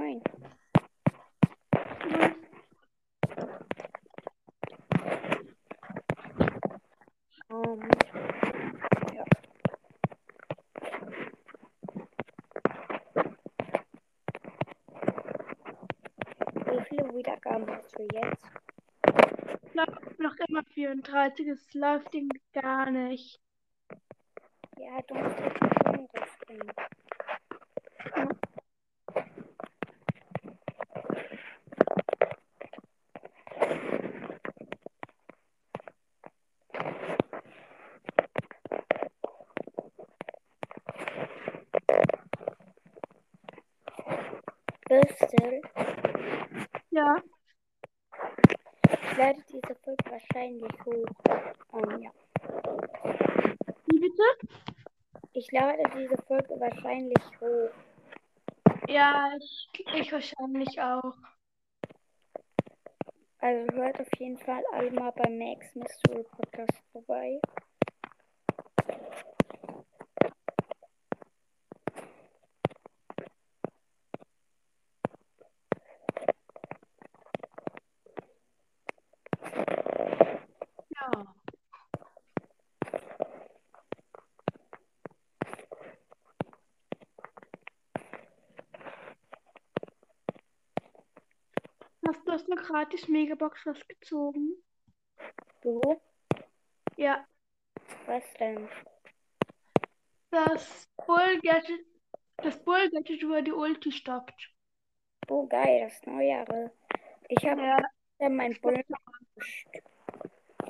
rein. Ähm, ja. Wie viele Wiedergaben hast du jetzt? Noch, noch immer 34. Es läuft irgendwie gar nicht. Ja, du musst jetzt ein anderes bringen. Bürstel, Ja, ich lade diese Folge wahrscheinlich hoch. Ähm, ja. wie bitte? Ich lade diese Folge wahrscheinlich hoch. Ja, ich, ich wahrscheinlich auch. Also hört auf jeden Fall alle mal beim Max Mystery Podcast vorbei. Ja. Hast du aus einer gratis Megabox was gezogen? Du? Ja, Was denn? das Bull Gadget, das Bull Gadget, wo er die Ulti stoppt. Oh, geil, das Neujahre. Ich habe Ja, ja mein Bullen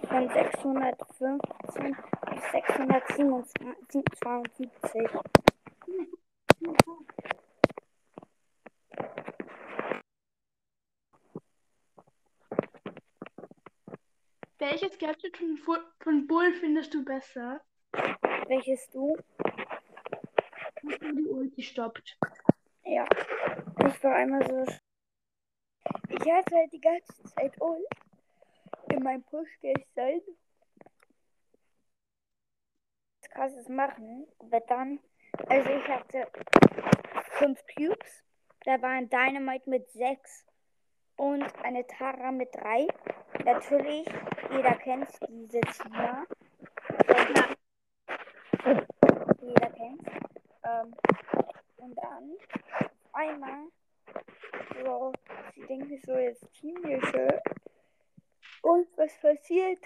von 615 bis 672. welches Gadget von, von Bull findest du besser? Welches du? Wo die Ulti stoppt. Ja. Ich war einmal so. Ich hatte halt die ganze Zeit Ult in meinem Push gestern. Krasses machen. Aber dann, also ich hatte fünf Cubes. Da war ein Dynamite mit sechs und eine Tara mit drei. Natürlich, jeder kennt diese Tina. Jeder kennt. Ähm, und dann einmal so, sie denken so jetzt Teamhilfe. Und was passiert?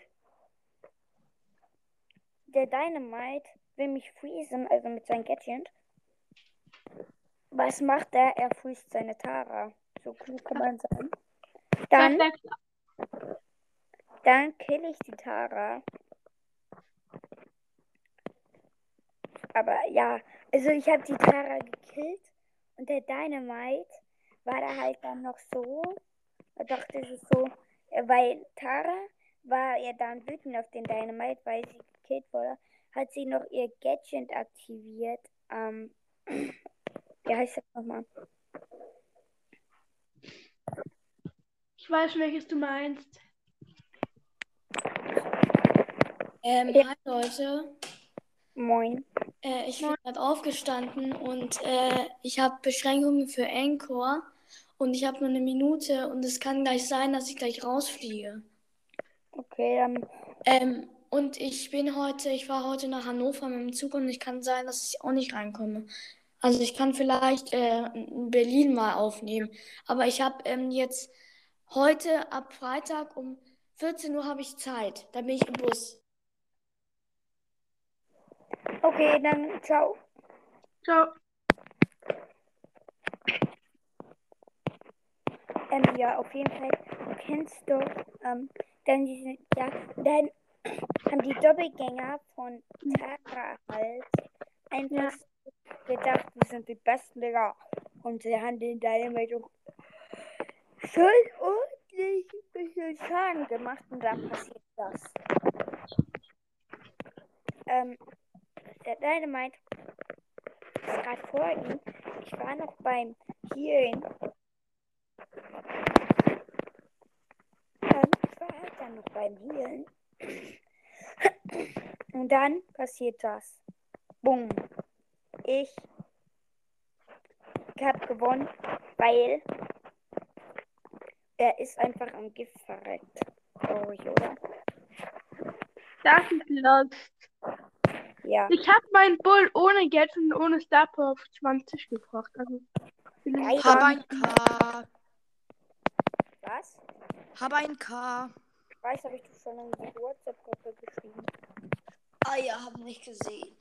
Der Dynamite will mich freezen, also mit seinem Gadget. Was macht er? Er freest seine Tara. So klug kann man sein. Dann, Perfekt. Dann kill ich die Tara. Aber ja, also ich habe die Tara gekillt und der Dynamite war da halt dann noch so. Er dachte es ist so, äh, weil Tara war ja dann wütend auf den Dynamite, weil sie gekillt wurde, hat sie noch ihr Gadget aktiviert. Ähm, wie heißt das nochmal? Ich weiß, welches du meinst. Ähm, Ja. hi Leute. Moin. Äh, ich bin gerade aufgestanden und äh, ich habe Beschränkungen für Encore und ich habe nur eine Minute und es kann gleich sein, dass ich gleich rausfliege. Okay, dann Ähm, und ich bin heute, ich war heute nach Hannover mit dem Zug und ich kann sein, dass ich auch nicht reinkomme. Also ich kann vielleicht äh, in Berlin mal aufnehmen, aber ich habe ähm, jetzt heute ab Freitag um 14 Uhr habe ich Zeit. Da bin ich im Bus. Okay, dann ciao. Ciao. Ähm, ja, auf jeden Fall. Du kennst doch, ähm, dann diese, ja, dann haben die Doppelgänger von Tara halt einfach gedacht, wir sind die Besten, Digga. Und sie haben den Dynamite schon ordentlich ein bisschen Schaden gemacht und da passiert das. Ähm, der Dynamite ist gerade vor ihm. Ich war noch beim Healing. Ähm, ich war halt dann noch beim Healen. Und dann passiert das. Bumm. Ich habe gewonnen, weil er ist einfach am Gift verreckt. Traurig, oder? Das ist lost. Ja. Ich habe meinen Bull ohne Geld und ohne Star Power auf 20 gebracht. Also, Geil. Hab ein K. Was? Hab ein K. Ich weiß, habe ich das schon in die WhatsApp-Gruppe geschrieben. Ah ja, hab nicht gesehen.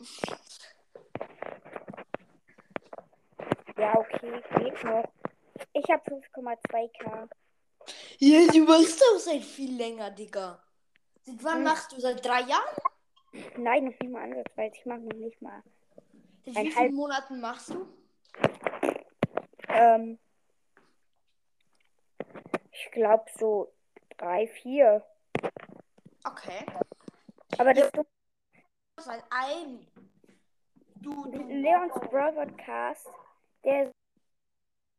Ja, okay, geht noch. Ich habe 5,2k. Ja, du machst doch seit viel länger, Digga. Seit wann Hm. machst du? Seit drei Jahren? Nein, noch nicht mal ansatzweise. Ich mache noch nicht mal. Seit wie vielen Monaten machst du? Ähm, ich glaube so drei, vier. Okay. Aber das ist Seit ein. Du, du. Leons Brawl Podcast. Der,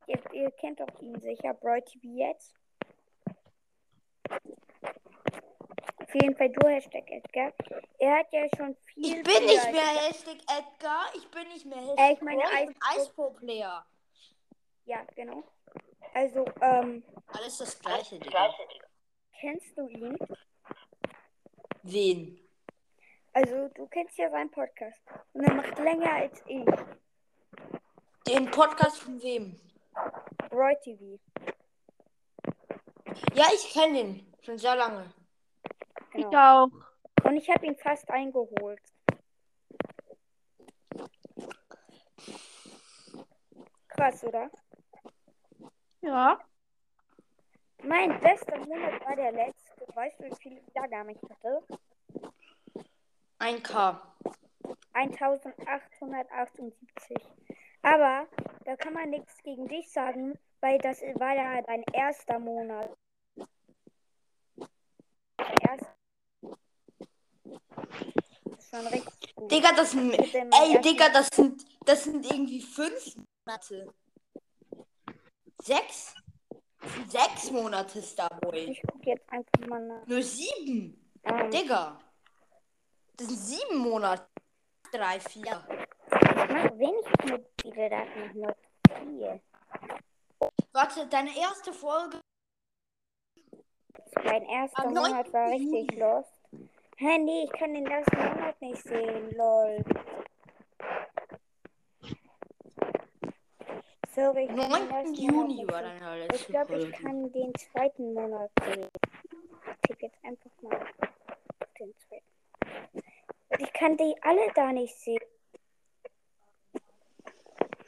ihr, ihr kennt doch ihn sicher, Brawl TV jetzt. Auf jeden Fall du, Hashtag Edgar. Er hat ja schon viel. Ich bin nicht mehr Hashtag Edgar. Ich bin nicht mehr Hashtag Äh, ich meine ich bin Eis- Eispro-Player. Ja, genau. Also, ähm, Alles das gleiche, Digga. kennst du ihn? Wen? Also, du kennst ja seinen Podcast. Und er macht länger als ich. Den Podcast von wem? Brawl TV. Ja, ich kenne den. Schon sehr lange. Ich Genau. auch. Und ich habe ihn fast eingeholt. Krass, oder? Ja. Mein bester Monat war der letzte. Weißt du, wie viele Wiedergaben ich hatte? Ein K. 1878. Aber da kann man nichts gegen dich sagen, weil das war ja dein erster Monat. Dein erster. Schon richtig gut. Digga, das sind. Ey, Digga, das sind. Das sind irgendwie fünf Monate. Sechs? Sechs Monate Starboy. Ich gucke jetzt einfach mal nach. Nur sieben. Ähm, Digga. Das sind sieben Monate. Drei, vier. ich mache wenig mobile Daten, nur vier. Warte, deine erste Folge. Mein erster Monat war 9. richtig Juni. Nee, ich kann den ersten Monat nicht sehen, lol. Sorry, ich kann den 9. ersten Juni war sehen. deine Ich glaube, ich kann den zweiten Monat sehen. Ich tippe jetzt einfach mal auf den zweiten. Ich kann die alle da nicht sehen.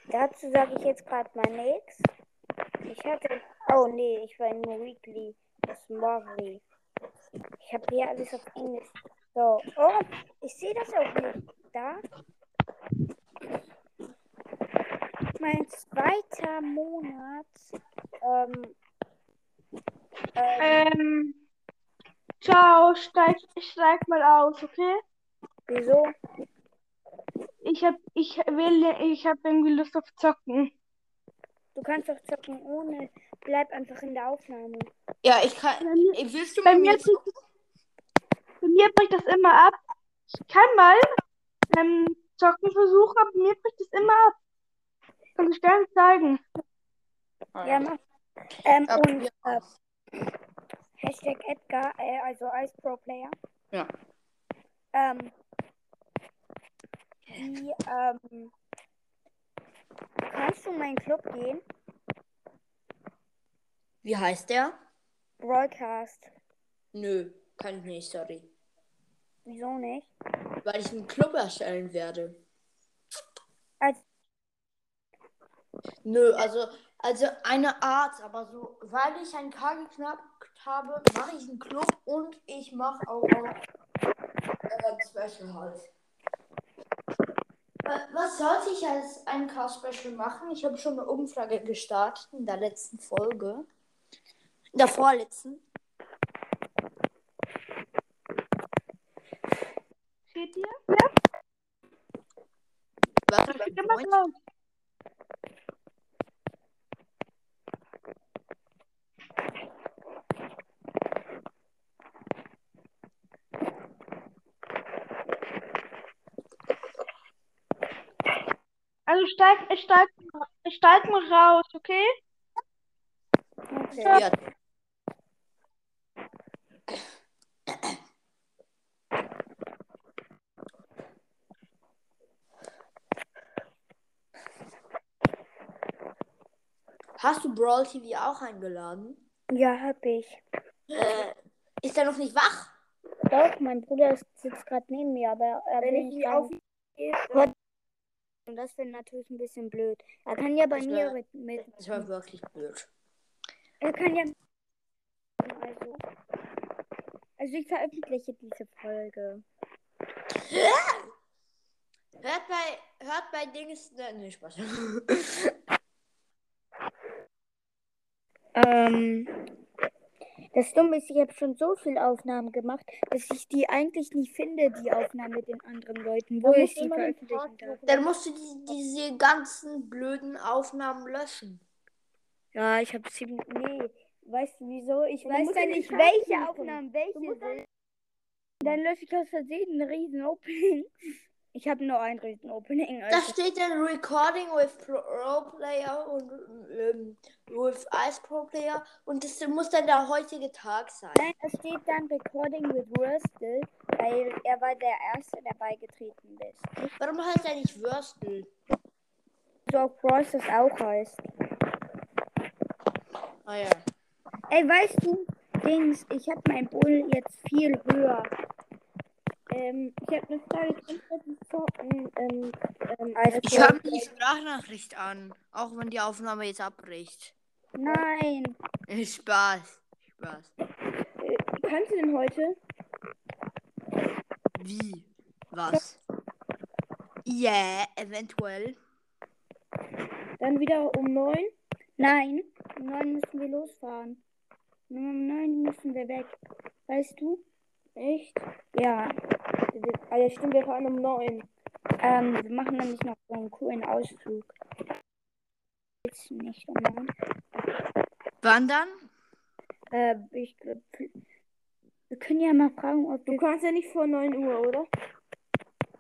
Dazu sage ich jetzt gerade mal nichts. Ich hatte. Oh nee, ich war nur Weekly. Das Mori. Ich habe hier alles auf Englisch. So. Oh, ich sehe das auch nicht. Da. Mein zweiter Monat. Ähm. Ähm, Ähm. Ciao, steig, steig mal aus, okay? wieso? Ich hab, ich will, ich hab irgendwie Lust auf Zocken. Du kannst doch zocken ohne. Bleib einfach in der Aufnahme. Ja, ich kann. Bei mir, Ey, willst du bei mit mir, mir bricht, bei mir bricht das immer ab. Ich kann mal ähm, zocken versuchen, aber bei mir bricht das immer ab. Kann ich gar nicht zeigen. Ja, mach. Ähm, Ja, und probier äh. Hashtag Edgar, äh, also Ice Pro Player. Ja. Ähm, die, ähm, kannst du in meinen Club gehen? Wie heißt der? Broadcast. Nö, kann ich nicht, sorry. Wieso nicht? Weil ich einen Club erstellen werde. Als, Nö, also, also eine Art, aber so, weil ich ein K geknackt habe, mache ich einen Club und ich mache auch noch äh, Special halt. Wa- Was sollte ich als ein K-Special machen? Ich habe schon eine Umfrage gestartet in der letzten Folge. In der vorletzten. Steht hier? Warte, Steht beim Also steig, ich steig, ich steig mal raus, okay? Ja. Hast du Brawl TV auch eingeladen? Ja, hab ich. Äh, ist er noch nicht wach? Doch, mein Bruder ist- sitzt gerade neben mir, aber er Wenn will ich nicht ihn rein. Und das wäre natürlich ein bisschen blöd. Er kann ja bei Das mir wär- mit, mit. Das war wirklich blöd. Er kann ja. Also. Also ich veröffentliche diese Folge. Hört bei, hört bei Dings. Ne, nee, Spaß. Ähm. Das Dumme ist, ich habe schon so viele Aufnahmen gemacht, dass ich die eigentlich nicht finde, die Aufnahmen mit den anderen Leuten, wo ich immer den veröffentlichen darf. Dann musst du die, diese ganzen blöden Aufnahmen löschen. Ja, ich habe sieben. Nee, weißt du wieso? Ich du weiß ja nicht, welche. Aufnahmen welche sind. Dann lösche ich aus Versehen ein riesen Opening. Ich habe nur ein riesen Opening. Da Also. steht dann Recording with Pro Player und ähm, with Ice Pro Player und das muss dann der heutige Tag sein. Nein, da steht dann Recording with Wurstel, weil er war der Erste, der beigetreten ist. Warum heißt er nicht Würstel? So Bros das auch heißt. Ah ja. Ey, weißt du, Dings, ich habe mein Bull jetzt viel höher. Ähm, ich habe eine Frage. Zocken? Ähm, ähm, Als Ich höre mir die Sprachnachricht an, auch wenn die Aufnahme jetzt abbricht. Nein. Äh, Spaß. Spaß. äh, kannst du denn heute? Wie? Was? Ja, yeah, eventuell. Dann wieder um neun? Nein. Um neun müssen wir losfahren. Um neun müssen wir weg. Weißt du? Echt? Ja. Ah ja, stimmt, wir fahren um neun. Ähm, wir machen nämlich noch so einen coolen Ausflug. Jetzt nicht um neun. Wann dann? Äh, ich, wir können ja mal fragen, ob Du kannst ja nicht vor 9 Uhr, oder?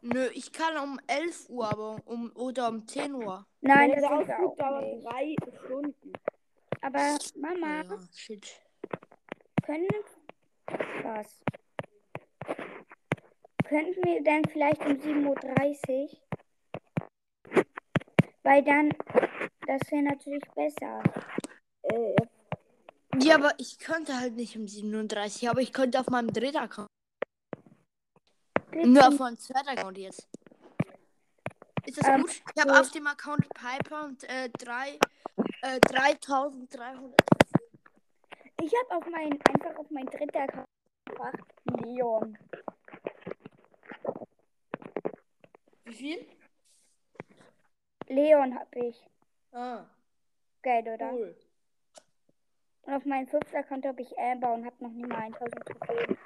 Nö, ich kann um 11 Uhr aber um, oder um 10 Uhr. Nein, das der Ausflug auch dauert drei Stunden. Aber Mama, Ja, shit. können was? Könnten wir dann vielleicht um 7.30 Uhr? Weil dann, das wäre natürlich besser. Äh, Ja, aber ich könnte halt nicht um 37, aber ich könnte auf meinem dritten Account. Nur auf meinem zweiten Account jetzt. Ist das Ähm, gut? Ich habe auf dem Account Piper und äh, drei, äh, 3300. Ich habe auf mein, einfach auf mein dritter Account gebracht, Leon. Wie viel? Leon habe ich. Ah, Geil, oder? cool. Und auf meinem fünften Account habe ich Amber und habe noch nie mal 1000 Trophäen.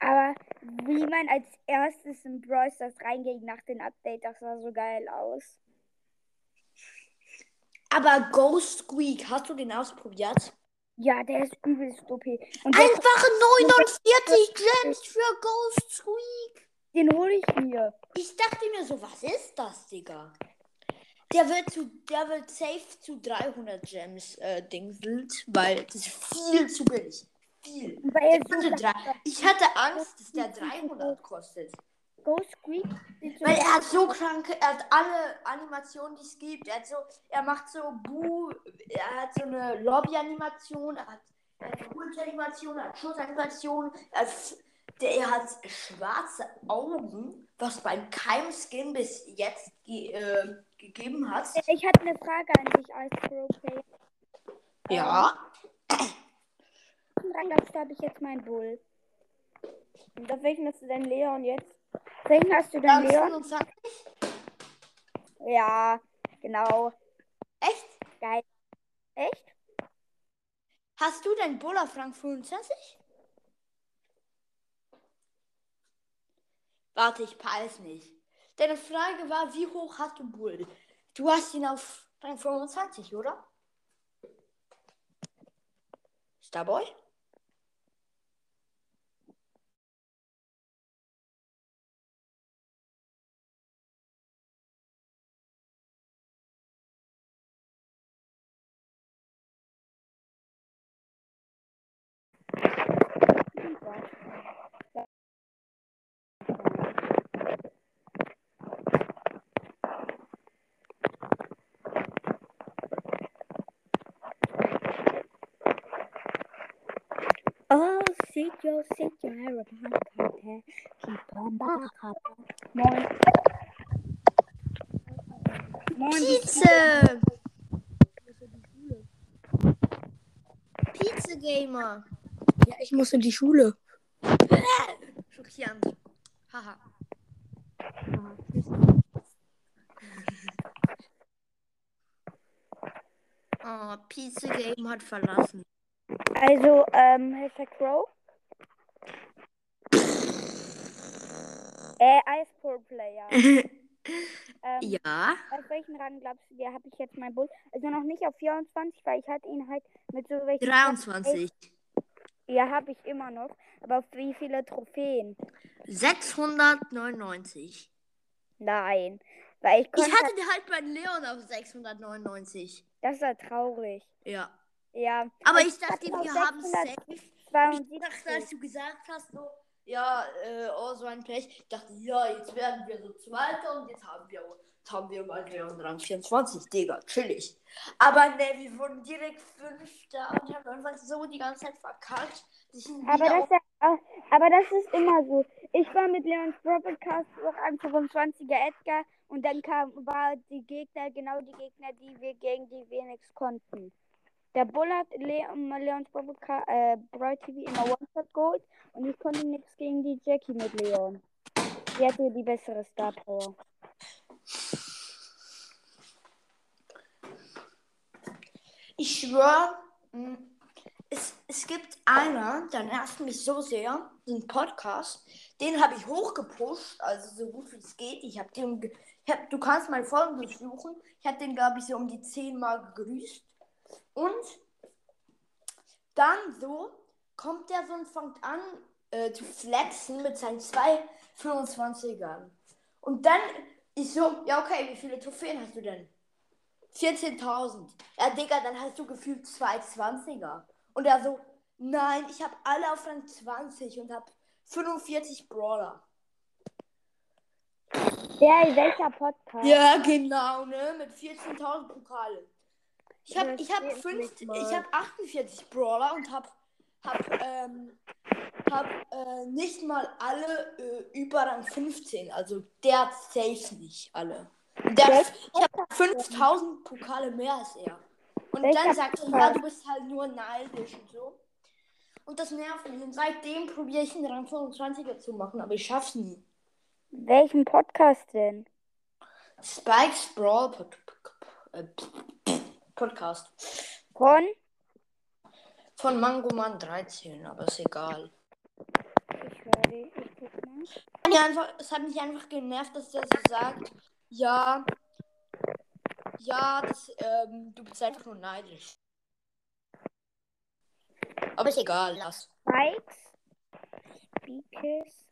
Aber wie man als erstes in Brawl Stars reingeht nach dem Update, das sah so geil aus. Aber Ghost Squeak, hast du den ausprobiert? Ja, der ist übelst OP. Und der, Einfach 49 Gems für Ghost Squeak. den hole ich mir. Ich dachte mir so, was ist das, Digga? Der wird zu, der wird safe zu 300 Gems äh, dingselt, weil das ist viel zu billig. Viel. Weil drei- ich hatte Angst, dass der 300 kostet. Ghost Weil er hat so kranke, er hat alle Animationen, die es gibt. Er hat so, er macht so Bu, er hat so eine Lobby-Animation, er hat, er hat Ult-Animation, er hat Schuss-Animation, er, hat- der, er hat schwarze Augen, was beim keinem Skin bis jetzt ge, äh, gegeben hat. Ich hatte eine Frage an dich als Pro-Player. Ja. Rang habe ich jetzt meinen Bull. und auf welchen hast du denn Leon jetzt? Welchen hast du denn, Dann Leon? 25. Ja, genau. Echt? Geil. Echt? Hast du dein Bull auf Rang 25? Warte, ich peil's nicht. Deine Frage war, wie hoch hast du Bull? Du hast ihn auf Rang 25, oder? Starboy? Thank Sit your, behind Karte. Keep on back. Moin. Moin, Pizza! Pizza Gamer. Ja, ich muss in die Schule. Schockierend. Haha. Oh, Pizza Game hat verlassen. Also, ähm, Hashtag Crow. Äh, Pro Player. Ähm, ja. Auf welchen Rang glaubst du, dir habe ich jetzt mein Bull? Also noch nicht auf 24, weil ich hatte ihn halt mit so welchen. 23. Ja, habe ich immer noch. Aber auf wie viele Trophäen? 699. Nein. Weil ich. Ich hatte den halt bei Leon auf 699. das ist ja traurig. Ja. Ja. Aber Also ich dachte, wir haben safe. 672. Ich dachte, als du gesagt hast, so, ja, äh, oh, so ein Pech. Ich dachte, ja, jetzt werden wir so Zweiter und jetzt haben wir, jetzt haben wir mal Leon Rang 24, Digga, chillig. Aber ne, wir wurden direkt Fünfter und haben einfach so die ganze Zeit verkackt. Aber das, ist ja, aber das ist immer so. Ich war mit Leons Broadcast noch ein 25er Edgar und dann kam, war die Gegner, genau die Gegner, die wir gegen die wir nichts konnten. Der Bull hat Leon, Leons Broadcast, äh, Broad TV immer One-Shot geholt und ich konnte nichts gegen die Jackie mit Leon. Die hatte die bessere Star Power. Ich schwöre, es, es gibt einer, der nervt mich so sehr, einen Podcast, den habe ich hochgepusht, also so gut wie es geht. Ich habe den, ich hab, du kannst mal Folgen durchsuchen. Ich habe den, glaube ich, so um die 10 Mal gegrüßt. Und dann so kommt der so und fängt an äh, zu flexen mit seinen zwei 25ern. Und dann ist so, ja okay, wie viele Trophäen hast du denn? 14.000. Ja, Digga, dann hast du gefühlt zwei 20er. Und er so, nein, ich habe alle auf Rang 20 und habe 45 Brawler. Der, welcher Podcast? Ja, genau, ne? Mit 14.000 Pokalen. Ich habe ich hab fünf- nicht mal. ich hab 48 Brawler und habe hab, ähm, hab, äh, nicht mal alle äh, über Rang 15. Also der safe nicht alle. Der, ich habe 5000 Pokale mehr als er. Und Welcher dann sagt er, ja, Podcast? du bist halt nur neidisch und so. Und das nervt mich. Und seitdem probiere ich einen Rang 25er zu machen, aber ich schaff's nie. Welchen Podcast denn? Spikes Brawl Pod äh, Podcast. Von? Von Mangoman 13, aber ist egal. Ich werde, ich guck mal. Ja, einfach, es hat mich einfach genervt, dass der so sagt, ja, ja, das, ähm, du bist einfach nur neidisch. Aber ist egal, lass. Spikes, Speakers.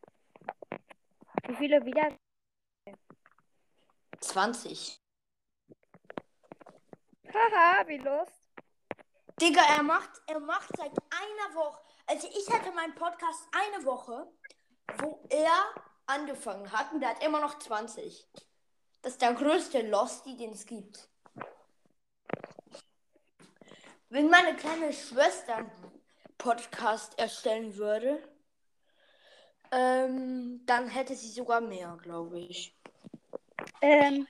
Wie viele wieder? 20. Haha, wie Lust. Digga, er macht, er macht seit einer Woche, also ich hatte meinen Podcast eine Woche, wo er angefangen hat und der hat immer noch 20. Das ist der größte Losty, den es gibt. Wenn meine kleine Schwester einen Podcast erstellen würde, ähm, dann hätte sie sogar mehr, glaube ich. Ähm,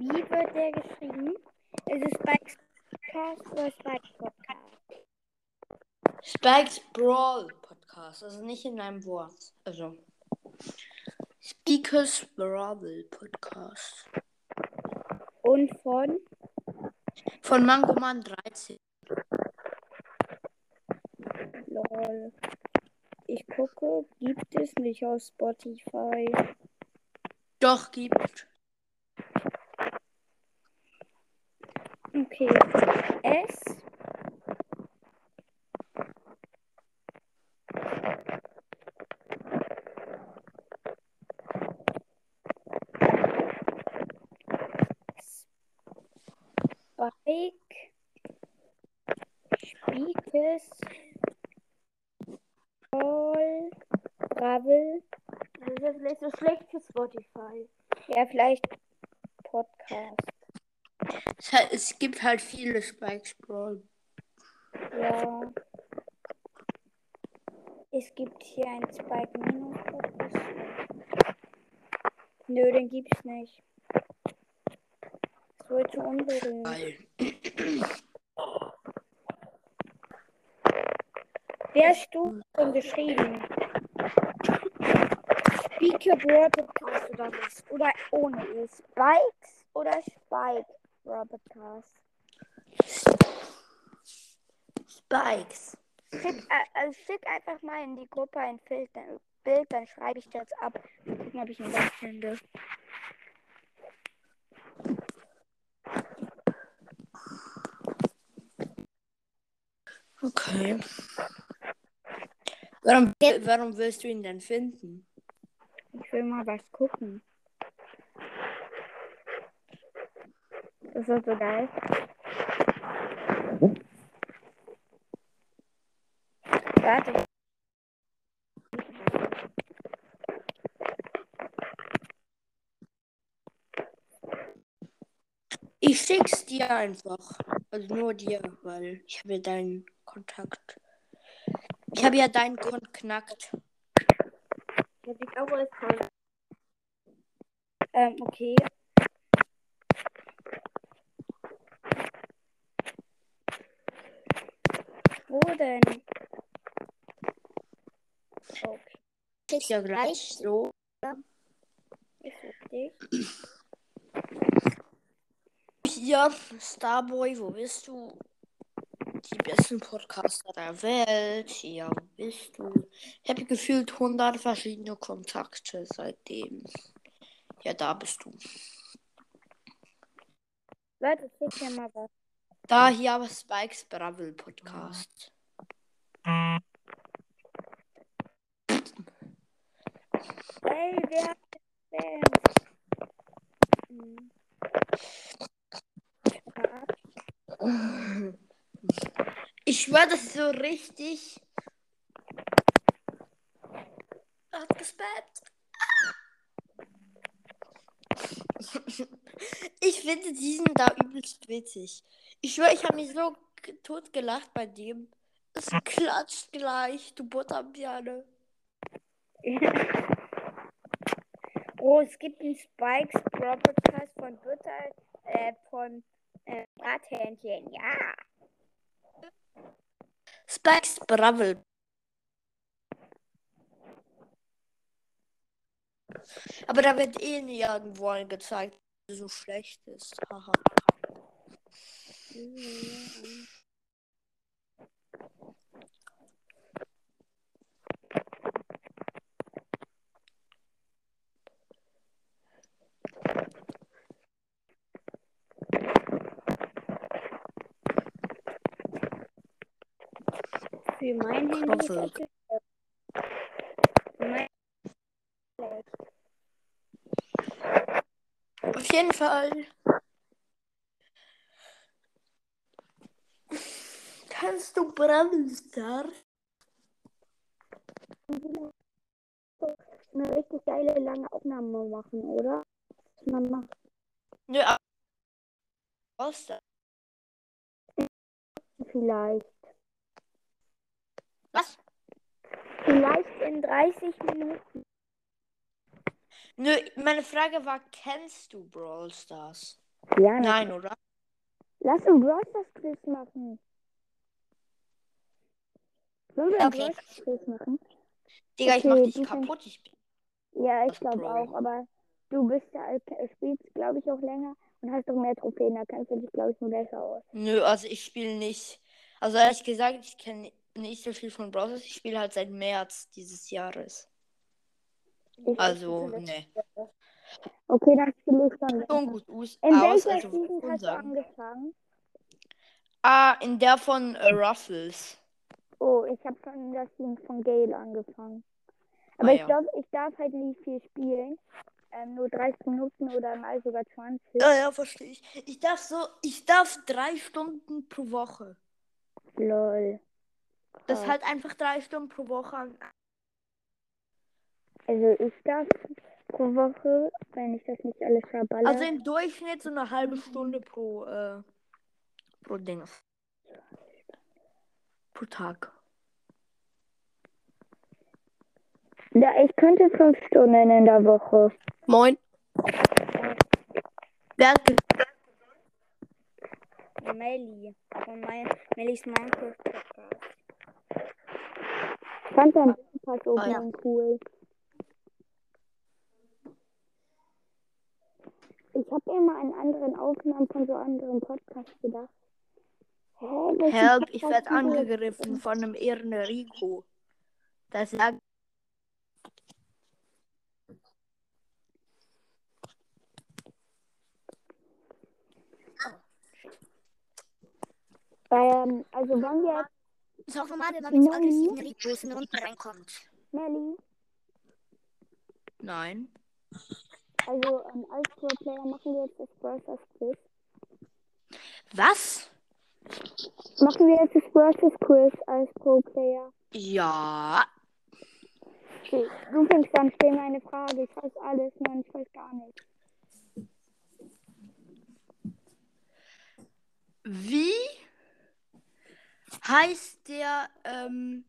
wie wird der geschrieben? Ist es Spikes Podcast oder Spikes Podcast? Spikes Brawl Podcast, also nicht in einem Wort. Also. Speakers Brawl Podcast. Und von? Von Mangoman 13. Lol. Ich gucke, gibt es nicht auf Spotify. Doch, gibt. Okay. S. Spike. Spiekes. Ball. Bravel. Das ist ja so schlecht für Spotify. Ja, vielleicht Podcast. Es, gibt halt viele Spikes Brawl. Ja. Es gibt hier einen Spike Minus. Nö, den gibt's nicht. Das zu unberühmt. Wer hast du schon geschrieben? Speaker Brawl Podcast oder was? Oder ohne E? Spikes oder Spike Podcast? Spikes. Schick, äh, also schick einfach mal in die Gruppe ein Bild, dann, Bild, dann schreibe ich das ab. Gucken, ob ich ihn das finde. Okay. Warum, warum willst du ihn denn finden? Ich will mal was gucken. Das wird so geil. Warte. Ich schick's dir einfach. Also nur dir, weil ich habe ja deinen Kontakt. Ich habe ja deinen Kontakt. Der sieht auch alles toll. Ähm, okay. Wo denn? Okay, Ja, gleich so. ich dich. Hier, Starboy, wo bist du? Die besten Podcaster der Welt. Ja, wo bist du? Ich habe gefühlt 100 verschiedene Kontakte seitdem. Ja, da bist du. Leute, schick mir mal was. Da hier aber Spikes Bravel Podcast. Hey, wer hat denn? Hm. Ja, Schwör, das ist so richtig. Hat gespammt. Ich finde diesen da übelst witzig. Ich schwör, ich habe mich so tot gelacht bei dem. Es klatscht gleich, du Butterbirne. Oh, es gibt einen Spikes Pro Podcast von Butter, äh, von äh, Brathähnchen. Ja. Spikes Bravel. Aber da wird eh nie irgendwo angezeigt, so schlecht ist. Haha. Für mein Handy ist das mein Auf jeden Fall. Kannst du Bravel Stars? eine richtig geile lange Aufnahme machen, oder? Was man macht. Aber- was? Vielleicht. Was? Vielleicht in 30 Minuten. Nö, meine Frage war, kennst du Brawl Stars? Ja, Nein, oder? Lass uns Brawl Stars Quiz machen. Sollen wir ein Okay. Brawl Stars Quiz machen? Digga, ich Okay, mach du dich kaputt. Ich bin Ja, ich glaube auch, aber du bist ja, spielst, glaube ich, auch länger und hast doch mehr Trophäen. Da kennst du dich, glaube ich, nur besser aus. Nö, also ich spiele nicht. Also ehrlich gesagt, ich kenne nicht so viel von Brawl Stars. Ich spiele halt seit März dieses Jahres. Ich Also, das- ne. Okay, dann spiele ich schon. Schon gut aus, In aus welcher also Season hast du angefangen? Ah, in der von äh, Ruffles. Oh, ich habe schon das Team von Gale angefangen. Aber Ah, ich ja. glaube, ich darf halt nicht viel spielen. Ähm, nur 30 Minuten oder mal sogar 20. Ja, ja, verstehe ich. Ich darf so, ich darf drei Stunden pro Woche. Lol. Das halt einfach drei Stunden pro Woche. an- Also ich darf pro Woche, wenn ich das nicht alles verballer. Also im Durchschnitt so eine halbe Stunde pro, äh, pro Dings. Pro Tag. ja, ich könnte fünf Stunden in der Woche. Moin. Wer hat ge- Melli. Von mein, Mellis Minecraft Podcast. Ich fand dein Podcast Ah, ja. oben cool. Ich habe immer an anderen Aufnahmen von so anderen Podcasts gedacht. Hä, Help, ich werde angegriffen von einem Ehren Rico. Das sagt, Ähm, also wollen wir jetzt, Ist auch normal, wenn man mit so Nein. aggressiven Ricos in Runden reinkommt. Melli, nein. also ähm, als Pro-Player machen wir jetzt das Versus Quiz. Was? Machen wir jetzt das Versus Quiz als Pro-Player. Ja. Okay, Du fängst an, stell mir eine Frage. Ich weiß alles, nein, ich weiß gar nicht. Wie heißt der ähm,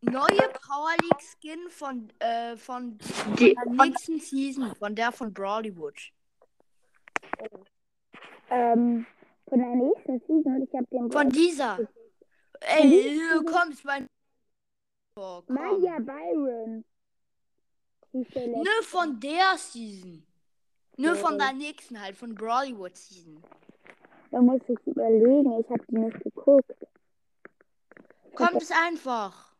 neue Power League Skin von, äh, von Die- der nächsten Season, von der von Brawlywood? Ähm, von der nächsten Season und ich habe den Von dieser. Ey, komm, es war. Oh, komm. Maya Byron. Nur von der Season. Nur Okay. von der nächsten halt, von Brawlywood Season. Da muss ich überlegen, ich habe die nicht geguckt. Kommt es einfach.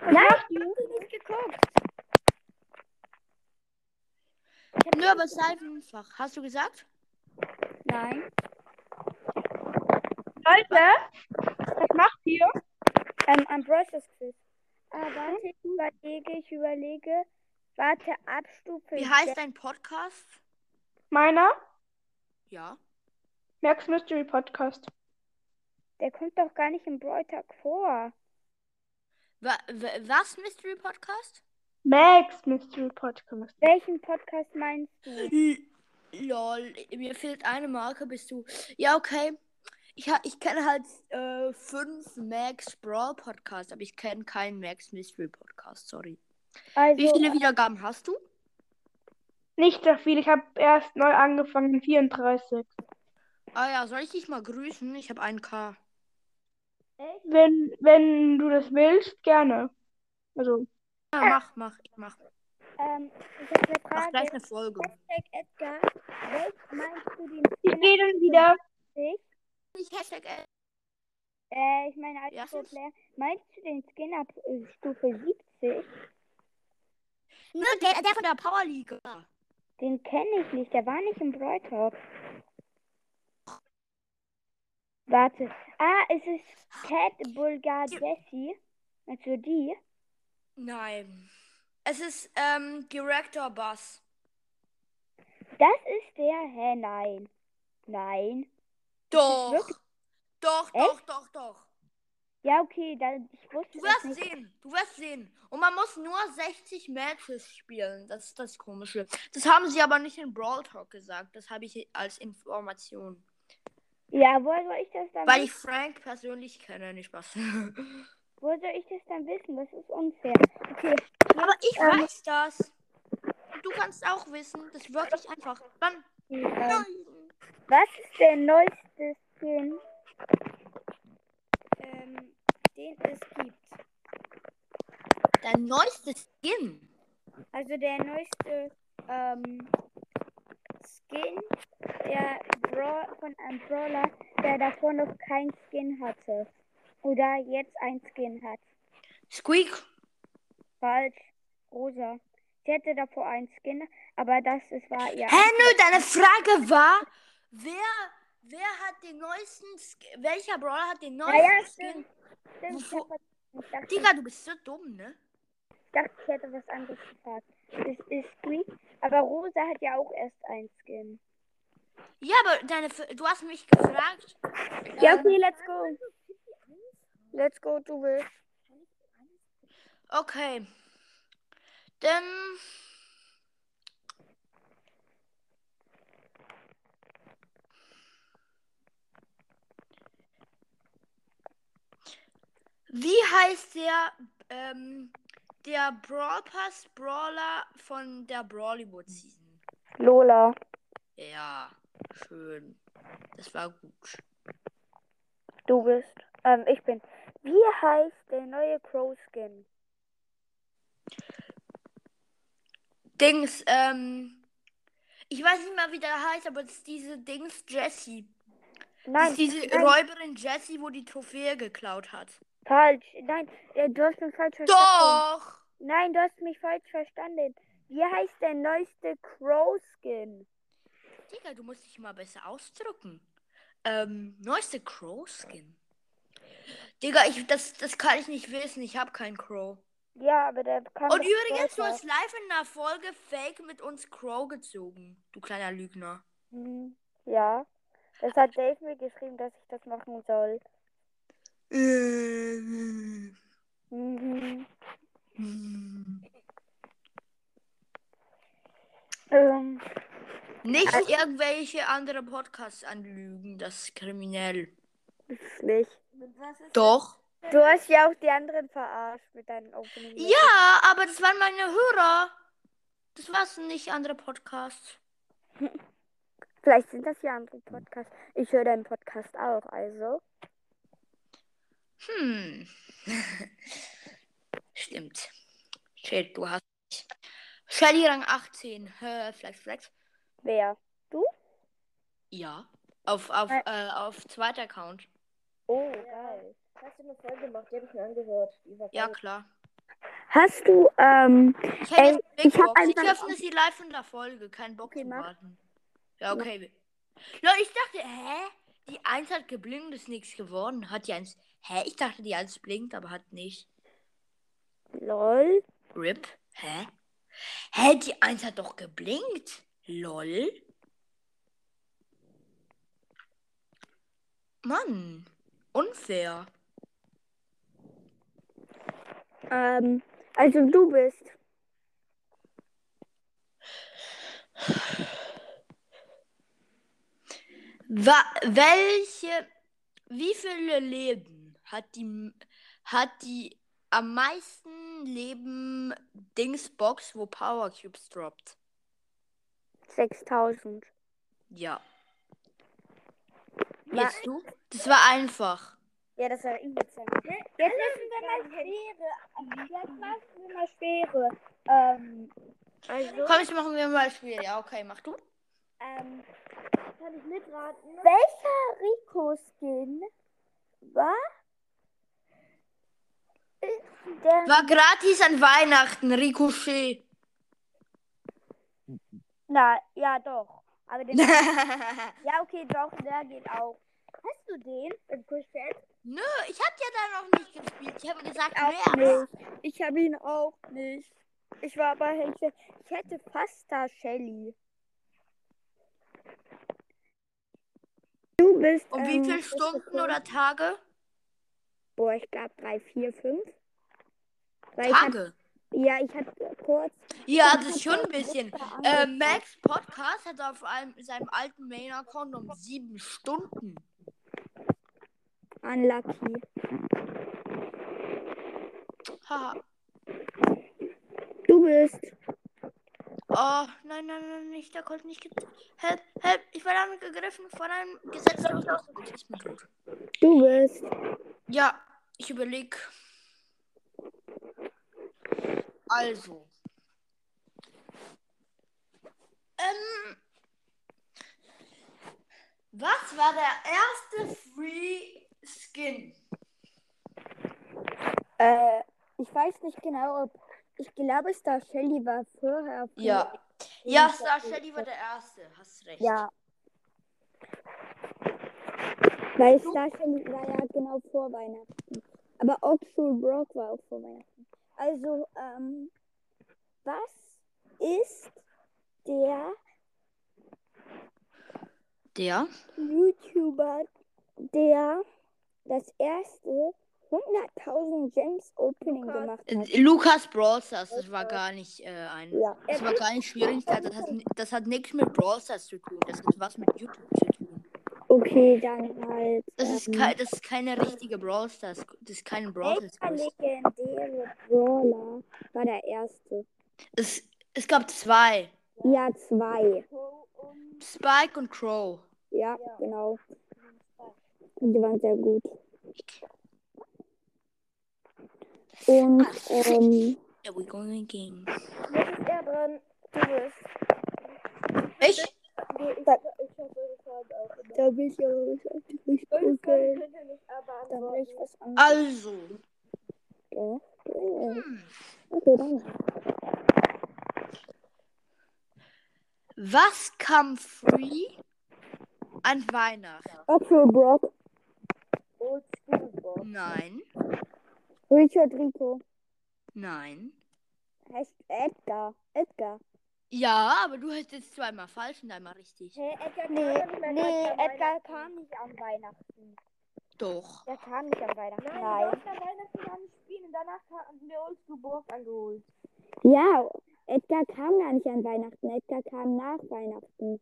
Nein, ich habe die nicht geguckt. Nur aber es ist einfach. Hast du gesagt? Nein. Leute, was macht ihr? Ähm, am Process Quiz. Ah, warte, ich überlege, ich überlege. Warte, Abstufe. Wie heißt dein Podcast? Meiner? Ja. Max Mystery Podcast. Der kommt doch gar nicht im Bräutag vor. Wa wa- was, Mystery Podcast? Max Mystery Podcast. Welchen Podcast meinst du? Lol, mir fehlt eine Marke, bist du. Ja, okay. Ich, ha- ich kenne halt äh, fünf Max Brawl Podcasts, aber ich kenne keinen Max Mystery Podcast, sorry. Also, Wie viele Wiedergaben hast du? Nicht so viel, ich habe erst neu angefangen, 34. Ah ja, soll ich dich mal grüßen? Ich habe einen K. Wenn, wenn du das willst, gerne. Also, Ja, mach, mach, ich mach. ähm, ich habe eine Mach Frage. gleich eine Folge. Hashtag Edgar, welch meinst du den ich Skin gehe dann wieder. 70? Nicht Hashtag L. Äh, ich meine als Ja, Pro fünf. Player. Meinst du den Skin ab äh, Stufe 70? Nur der, der von der Power League. Den kenne ich nicht, der war nicht im Bräutag. Warte. Ah, es ist Cat Bulgar Jessie. Also die. Nein. Es ist ähm, Director Bus. Das ist der. Hä, nein. Nein. Doch. Doch, Echt? doch, doch, doch. Ja, okay, dann, ich wusste Du wirst nicht. sehen. Du wirst sehen. Und man muss nur 60 Matches spielen. Das ist das Komische. Das haben sie aber nicht in Brawl Talk gesagt. Das habe ich als Information. Ja, woher soll ich das dann Weil ich? Frank persönlich kenne, nicht Spaß. Woher soll ich das dann wissen? Das ist unfair. Okay. aber ich Ähm. weiß das. Du kannst auch wissen. Das ist wirklich einfach. Dann. Ähm, was ist der neueste Skin, ähm, den es gibt? Dein neuestes Skin. Also der neueste ähm, Skin der Brawl von einem Brawler, der davor noch kein Skin hatte. Oder jetzt ein Skin hat. Squeak. Falsch. Rosa. Sie hatte davor ein Skin, aber das ist, war ihr. Hä, nö, deine Frage war, wer, wer hat den neuesten Skin, welcher Brawler hat den neuesten ja, Skin? stimmt. stimmt. Digga, du bist so dumm, ne? ich dachte, ich hätte was anderes gefragt. Es ist Squeak, aber Rosa hat ja auch erst ein Skin. Ja, aber deine, F- du hast mich gefragt. Ja, ähm, okay, let's go. Let's go, du willst. Okay. Ähm, wie heißt der, ähm, der Brawl Pass Brawler von der Brawlywood Season? Lola. Ja, schön. Das war gut. Du bist. Ähm, ich bin. Wie heißt der neue Crow Skin? Dings, ähm, ich weiß nicht mal, wie der heißt, aber es ist diese Dings Jessie. Das Nein, ist diese nein. Räuberin Jessie, wo die Trophäe geklaut hat. Falsch. Nein, äh, du hast mich falsch verstanden. Doch! Nein, du hast mich falsch verstanden. Wie heißt der neueste Crow Skin? Digga, du musst dich mal besser ausdrücken. Ähm, neueste Crow Skin. Digga, ich, das, das kann ich nicht wissen. Ich habe keinen Crow. Ja, aber der kann. Und übrigens, du hast live in einer Folge Fake mit uns Crow gezogen. Du kleiner Lügner. Hm, Ja. Das hat Dave mir geschrieben, dass ich das machen soll. Ähm. Mhm. hm. Ähm, Nicht irgendwelche andere Podcasts anlügen. Das ist kriminell. nicht. Doch. Du hast ja auch die anderen verarscht mit deinen Opening. Ja, aber das waren meine Hörer. Das war's nicht andere Podcasts. Vielleicht sind das ja andere Podcasts. Ich höre deinen Podcast auch, also. Hm. Stimmt. Shit, du hast. Shelly Rang 18. Hä, Flex, Flex. Wer? Ja. Auf, auf, Äh. äh, auf zweiter Account. Oh, geil. Hast du eine Folge gemacht? Die habe ich mir angehört. Ja, klar. Hast du, ähm, Ich Ey, ich Big hab Box. Ich einfach- öffne sie live in der Folge. Kein Bock Okay, zu mach. warten. Ja, okay. Leute, ich dachte, hä? Die 1 hat geblinkt, ist nichts geworden. Hat die 1. Hä? Ich dachte, die 1 blinkt, aber hat nicht. lol. RIP? Hä? Hä, die 1 hat doch geblinkt. Lol. Mann. Unfair. Ähm, also du bist. Wa welche, wie viele Leben hat die, hat die am meisten Leben Dingsbox, wo Power Cubes droppt? 6000. Ja. Jetzt du? Das war einfach. Ja, das war übelst. Jetzt müssen wir mal schwere. Jetzt machen wir mal schwere. Ähm, also, Komm, jetzt machen wir mal Spiel. Ja, okay, mach du. ähm, Kann ich mitraten? welcher Rico-Skin war der War gratis an Weihnachten, Ricochet. Na, ja, doch. Aber den. ja, okay, doch, der geht auch. Hast du den im Pushpad? Nö, ich hab ja da noch nicht gespielt. Ich habe gesagt, Auch mehr. nicht. Ich habe ihn auch nicht. Ich war aber ich, ich hätte fast da Shelly. Du bist. Und wie ähm, viele Stunden oder Tage? Boah, ich glaube drei, vier, fünf. Weil ich hab, Tage. ja, ich hatte kurz. Ja, das ist schon ein bisschen. Äh. Max Podcast hat auf einem, seinem alten Main-Account um sieben Stunden. Unlucky. Haha. Du bist. Oh, nein, nein, nein, nicht. Der Colt nicht. ge- Help, help. Ich werde damit gegriffen von einem tot. Du bist. Ja, ich überleg. Also. Ähm. Was war der erste Free Skin? Äh, ich weiß nicht genau, ob. Ich glaube, Star Shelly war vorher. vor- Ja. Ja, Star Shelly war der erste. Hast recht. Ja. Weil Star Shelly war ja genau vor Weihnachten. Aber Oxford Brock war auch vor Weihnachten. Also, ähm, was ist der Der? YouTuber, der das erste 100.000 Gems Opening Lukas. gemacht hat. Äh, Lukas Brawl Stars, das war gar nicht äh, ein. Ja. Das war gar nicht schwierig. Das hat, das hat nichts mit Brawl Stars zu tun. Das hat was mit YouTube zu tun. Okay, dann halt. Das ist, ähm, kei das ist keine richtige Brawl Stars. Das ist kein Brawl Stars. Quiz. legendäre Brawler war der erste? Es, es gab zwei. Ja, zwei. Spike und Crow. Ja, genau. Und die waren sehr gut. Und, ähm, Yeah, we going again. Jetzt ist er dran. Du bist. Ich? da, da will ich aber was anderes gucken. Da ich was anderes. Also. Ja. Hm. Okay, dann. Was kam free an Weihnachten? Axel Brock, Nein. Richard Rico, Nein. heißt Edgar. Edgar. Ja, aber du hast jetzt zweimal falsch und einmal richtig. Hey, Edgar, Nee, nee, Edgar kam nicht an Weihnachten. Doch. Der kam nicht an Weihnachten. Nein, Nein. du darfst an Weihnachten gar nicht spielen und danach haben wir uns die Burg angeholt. Ja, Edgar kam gar nicht an Weihnachten. Edgar kam nach Weihnachten.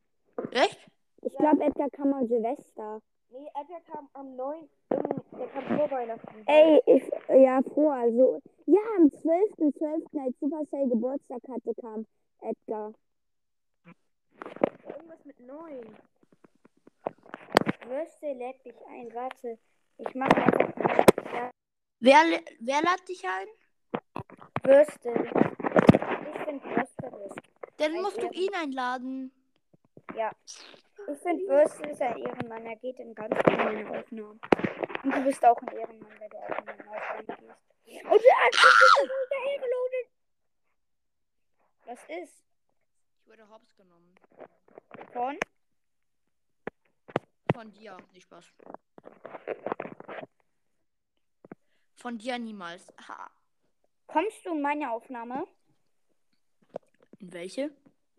Echt? Ich glaube, Edgar kam an Silvester. Nee, Edgar kam am 9. Der kam vor Weihnachten. Ey, ich, ja, vor, also, ja, am 12.12., als Supercell Geburtstag hatte, kam Edgar. Irgendwas mit 9. Würste lädt dich ein, warte. Ich mache einfach ja, Wer, wer lädt dich ein? Würste. Ich finde Würste ist. Dann musst du ihn einladen. Ich finde Würste ist ein Ehrenmann. Er geht in ganz viele meine Aufnahmen. Und du bist auch ein Ehrenmann, weil du auch in meine Aufnahmen gehst. Und der der Ehrenlohn. Was ist? Ich wurde hops genommen. Von? Von dir. Nicht Spaß. Von dir niemals. Ha. Kommst du in meine Aufnahme? In welche?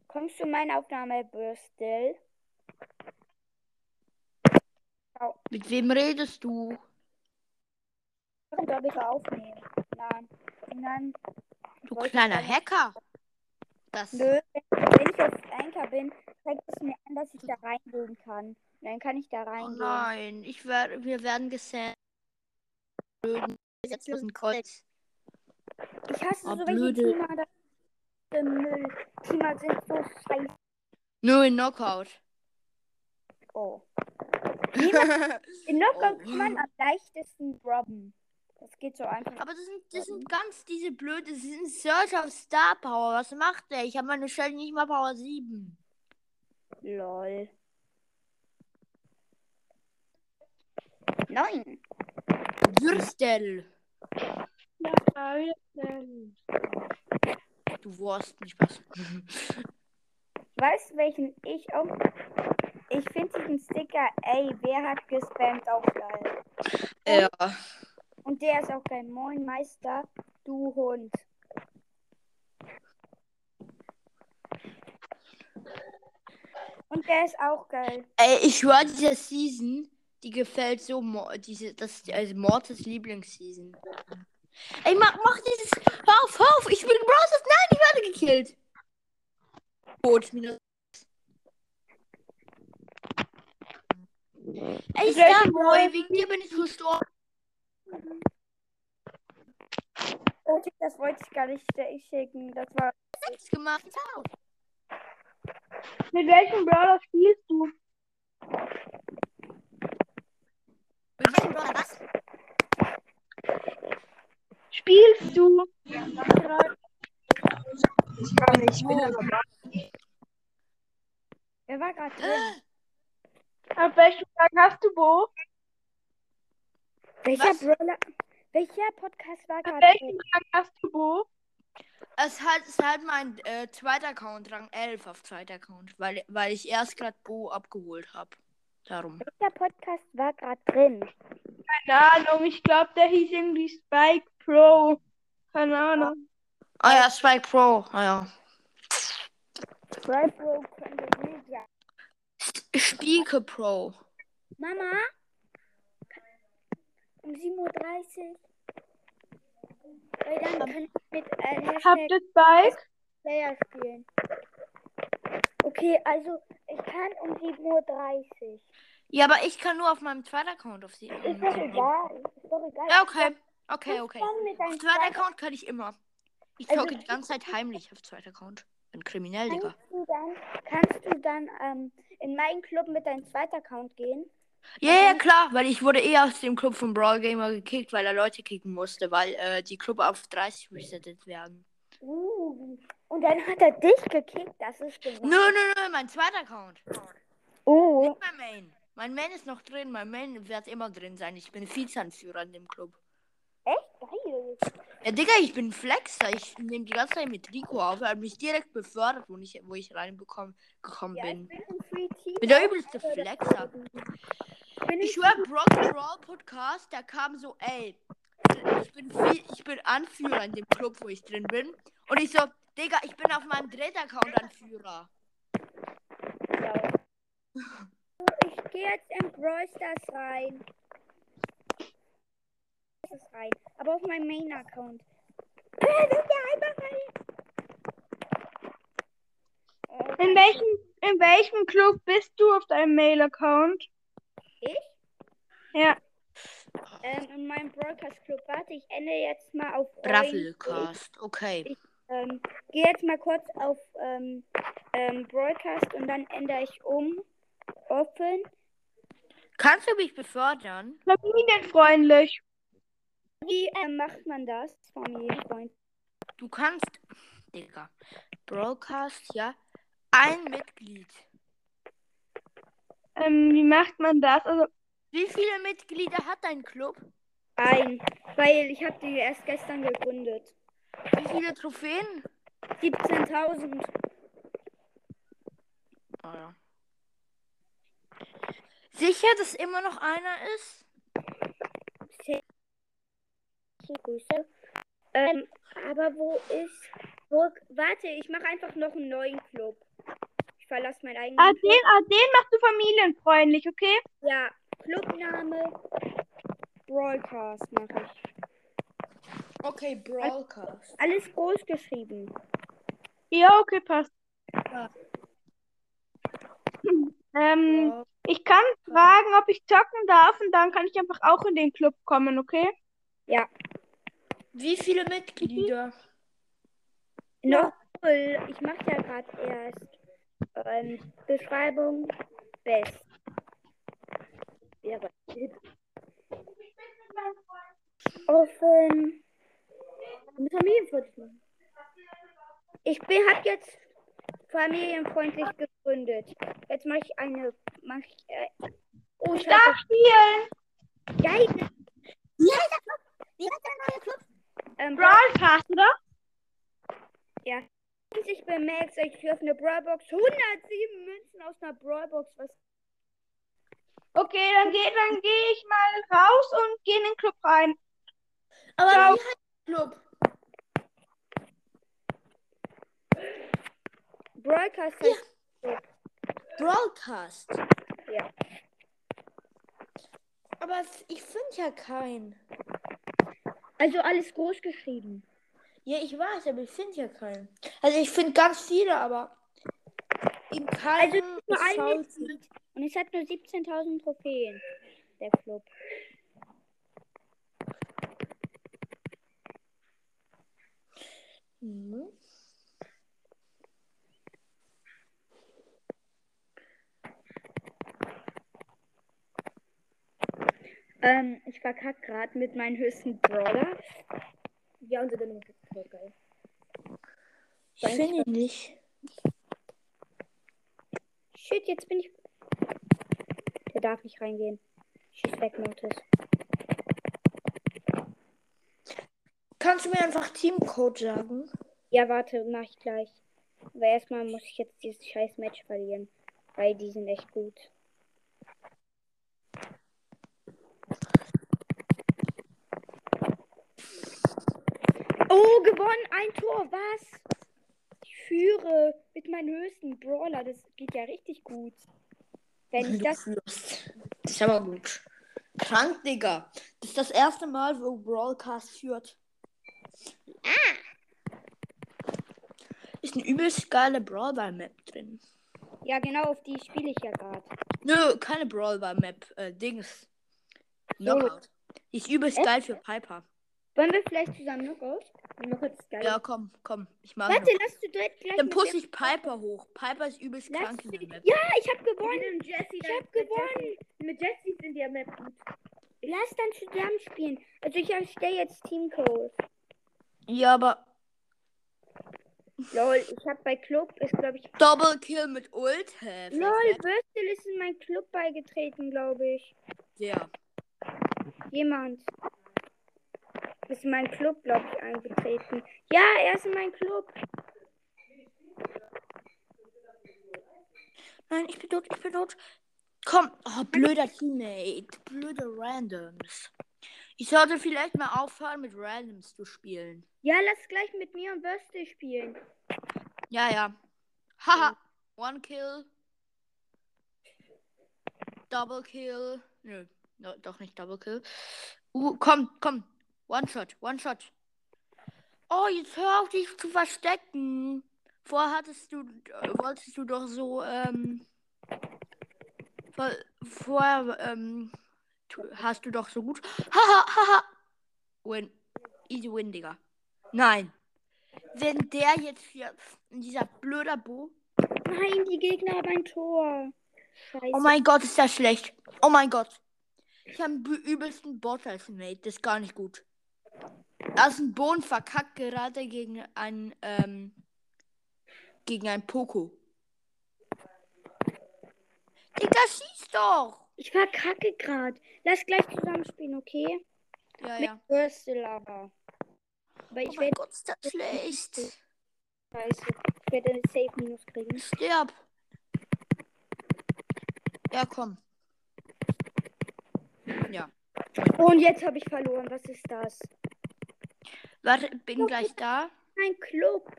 Kommst du in meine Aufnahme, Bürstel? Mit wem redest du? Und da bitte aufnehmen. Nein. Nein. Du kleiner ich Hacker. Das. Nö, wenn ich auf Anchor bin, zeigt es mir an, dass ich da reingehen kann. Und dann kann ich da Oh reingehen. nein, ich werd, wir werden gesendet. Gesetzlosen Kreuz. Ich hasse Oh, so blöde. welche Teamer, das ist Müll. Teamer sind so scheiße. Nur in Knockout. Oh. In Knockout Oh. kann man am leichtesten robben. Das geht so einfach. Aber das sind, das sind ganz diese blöde, das sind Search of Star Power. Was macht der? Ich habe meine Stelle nicht mal Power 7. Lol. Nein. Würstel. Ja, sind. Du Wurst, nicht was. Weißt du, welchen ich auch. Ich finde diesen Sticker, ey, wer hat gespammt, auch geil. Ja. Und der ist auch geil. Moin Meister, du Hund. Und der ist auch geil. Ey, ich höre diese Season, die gefällt so, diese, das ist also Mortis Lieblingsseason. Ey, mach, mach dieses, hör auf, hör auf, ich will Bros. Nein, ich werde gekillt. Tot, minus. Ey, Starboy, wegen dir bin ich gestorben. Oh, das wollte ich gar nicht schicken. Das war. Nichts gemacht. Mit welchem Brawler spielst du? Mit welchem Brawler was? Spielst du? Wer war gerade drin? Auf welchem Tag hast du, Bo? Welcher Was? Brawler? Welcher Podcast war gerade welchem drin? Tag hast du, Bo? Es hat, es hat mein äh, zweiter Account, Rang 11 auf zweiter Account, weil, weil ich erst gerade Bo abgeholt habe. Darum. Welcher Podcast war gerade drin? Keine Ahnung, ich glaube, der hieß irgendwie Spike Pro. Keine Ahnung. Ah ja, Spike Pro. Ah ja. Right, Bro, könnte Media. Spielke Pro. Mama? Um 7.30 Uhr. Weil dann kann ich mit äh, Habt Hashtag ihr Spike? Player spielen. Okay, also ich kann um 7.30 Uhr. Ja, aber ich kann nur auf meinem zweiten Account auf sie. Ist doch egal. Ist doch egal. Ja, okay. Okay, okay. Auf deinem zweiten zweiten Account kann ich immer. Ich Also- zocke die ganze Zeit heimlich auf zweiten Account. Bin kriminell, Digga. kannst du dann, kannst du dann ähm, in meinen Club mit deinem zweiten Account gehen? Ja, ja, klar, weil ich wurde eh aus dem Club von Brawl Gamer gekickt, weil er Leute kicken musste, weil äh, die Club auf 30 resettet werden. Uh, und dann hat er dich gekickt. Das ist Nö, gewagt. nö, nö, mein zweiter Account. Oh, Nicht mein Main. Mein Main ist noch drin, mein Main wird immer drin sein. Ich bin Vizeanführer in dem Club. echt geil. Ja, Digga, ich bin Flexer. Ich nehme die ganze Zeit mit Rico auf. Er hat mich direkt befördert, wo ich, wo ich reingekommen gekommen Ja, ich bin. bin Free Team. Bin der übelste Flexer. Bin Ich schwör, Brock Brawl Podcast, da kam so, ey, ich bin, viel, ich bin Anführer in dem Club, wo ich drin bin. Und ich so, Digga, ich bin auf meinem dritten Account Anführer. Ich gehe jetzt in Brawl Stars rein. Das ist rein. Aber auf meinem Main-Account. Äh, sind ja einfach rein. Oh, In welchem, in welchem Club bist du auf deinem Mail-Account? Ich? Ja. Ähm, in meinem Broadcast Club. Warte, ich ändere jetzt mal auf. Bravelcast, okay. Ähm, gehe jetzt mal kurz auf ähm, ähm, Broadcast und dann ändere ich um. Offen. Kannst du mich befördern? Familienfreundlich. Wie ähm, macht man das? Familienfreund. Du kannst, Digga, Broadcast, ja, ein Mitglied. Ähm, wie macht man das? Also, Wie viele Mitglieder hat dein Club? Ein. Weil ich habe die erst gestern gegründet. Wie viele Trophäen? 17.000. Ah, ja. Sicher, dass immer noch einer ist? Grüße. Ähm, aber wo ist. Wo, warte, ich mache einfach noch einen neuen Club. Verlasse meinen eigenen. ah, den, ah, den machst du familienfreundlich, okay? Ja, Clubname Broadcast mache ich. Okay, Broadcast. Alles groß geschrieben. Ja, okay, passt. Ja. Ähm, ich kann fragen, ob ich zocken darf und dann kann ich einfach auch in den Club kommen, okay? Ja. Wie viele Mitglieder? Noch null. Ich mache ja gerade erst. Ähm, Beschreibung Best. Ja, Offen. Mit familienfreundlich machen. Ich bin hab jetzt familienfreundlich gegründet. Jetzt mache ich eine. Mach ich, äh, oh, ich Darf spielen. geil. Wie heißt der Club? Wie heißt der neue Club? Ähm, Broadcast, oder? Ich bin Max. Ich eine Brawlbox 107 Münzen aus einer Brawlbox. Was Okay, dann gehe dann geh ich mal raus und gehe in den Club rein. Aber Ciao. wie heißt der Club? Broadcast heißt Broadcast. Ja. Aber ich finde ja keinen. Also alles groß geschrieben. Ja, ich weiß, aber ich finde ja keinen. Also ich finde ganz viele, aber in Also keinem nur ein schaut- Mitglied. Und es hat nur 17.000 Trophäen. Der Club. Mhm. Ähm, ich verkack gerade mit meinem höchsten Brawler. Ja, unser Dynamik ist voll geil. Ich finde ihn nicht. Shit, jetzt bin ich. Der darf nicht reingehen. Schieß weg, Mortis. Kannst du mir einfach Teamcode sagen? Ja, warte, mach ich gleich. Aber erstmal muss ich jetzt dieses scheiß Match verlieren. Weil die sind echt gut. Oh, gewonnen! Ein Tor, was? Ich führe mit meinem höchsten Brawler. Das geht ja richtig gut. Wenn ich das. führst. Das ist aber gut. Krank, Digga. Das Ist das erste Mal, wo Broadcast führt. Ist eine übelst geile Brawlball-Map drin. Ja, genau, auf die spiele ich ja gerade. Nö, keine Brawlball-Map. Äh, Dings. Knockout. Die ist übelst Echt? geil für Piper. Wollen wir vielleicht zusammen Knockout? Knockout ist geil. Ja, komm, komm. Ich mag Warte, noch. lass du direkt gleich Dann mit push der- ich Piper hoch. Piper ist übelst Lass krank in der Map. Ja, ich hab gewonnen. Ich hab gewonnen. Mit Jesse sind die ja Map gut. Lass dann zusammen spielen. Also ich erstelle jetzt Teamcode. Ja, aber Lol, ich hab bei Club, ist glaube ich. Double Kill mit Ult. Hä? Lol, Würstel ist in mein Club beigetreten, glaube ich. Ja. Jemand. Ist in meinen Club, glaube ich, eingetreten. Ja, er ist in meinen Club. Nein, ich bin tot, ich bin tot. Komm, oh, blöder Teammate. Blöde Randoms. Ich sollte vielleicht mal aufhören, mit Randoms zu spielen. Ja, lass gleich mit mir und Würstel spielen. Ja, ja. Haha. One Kill. Double Kill. Nö, no, doch nicht Double Kill. Uh, komm, komm. One Shot, One Shot. Oh, jetzt hör auf dich zu verstecken. Vorher hattest du, äh, wolltest du doch so, ähm, vor, vorher, ähm, hast du doch so gut. Haha, haha. Win. Easy win, Digga. Nein. Wenn der jetzt hier, dieser blöder Bo. Nein, die Gegner haben ein Tor. Scheiße. Oh mein Gott, ist das schlecht. Oh mein Gott. Ich habe einen übelsten Bot als Mate. Das ist gar nicht gut. Da ist ein Bohnen verkackt gerade gegen ein, ähm, gegen ein Poco. Digga, schieß doch. Ich verkacke gerade. Lass gleich zusammen spielen, okay? Ja, Mit ja. Würstel aber. Aber Oh ich mein werde Gott, ist das schlecht. scheiße. Ich werde eine Safe Minus kriegen. Stirb. Ja, komm. Ja. Und jetzt habe ich verloren. Was ist das? Warte, bin gleich da. Mein Club.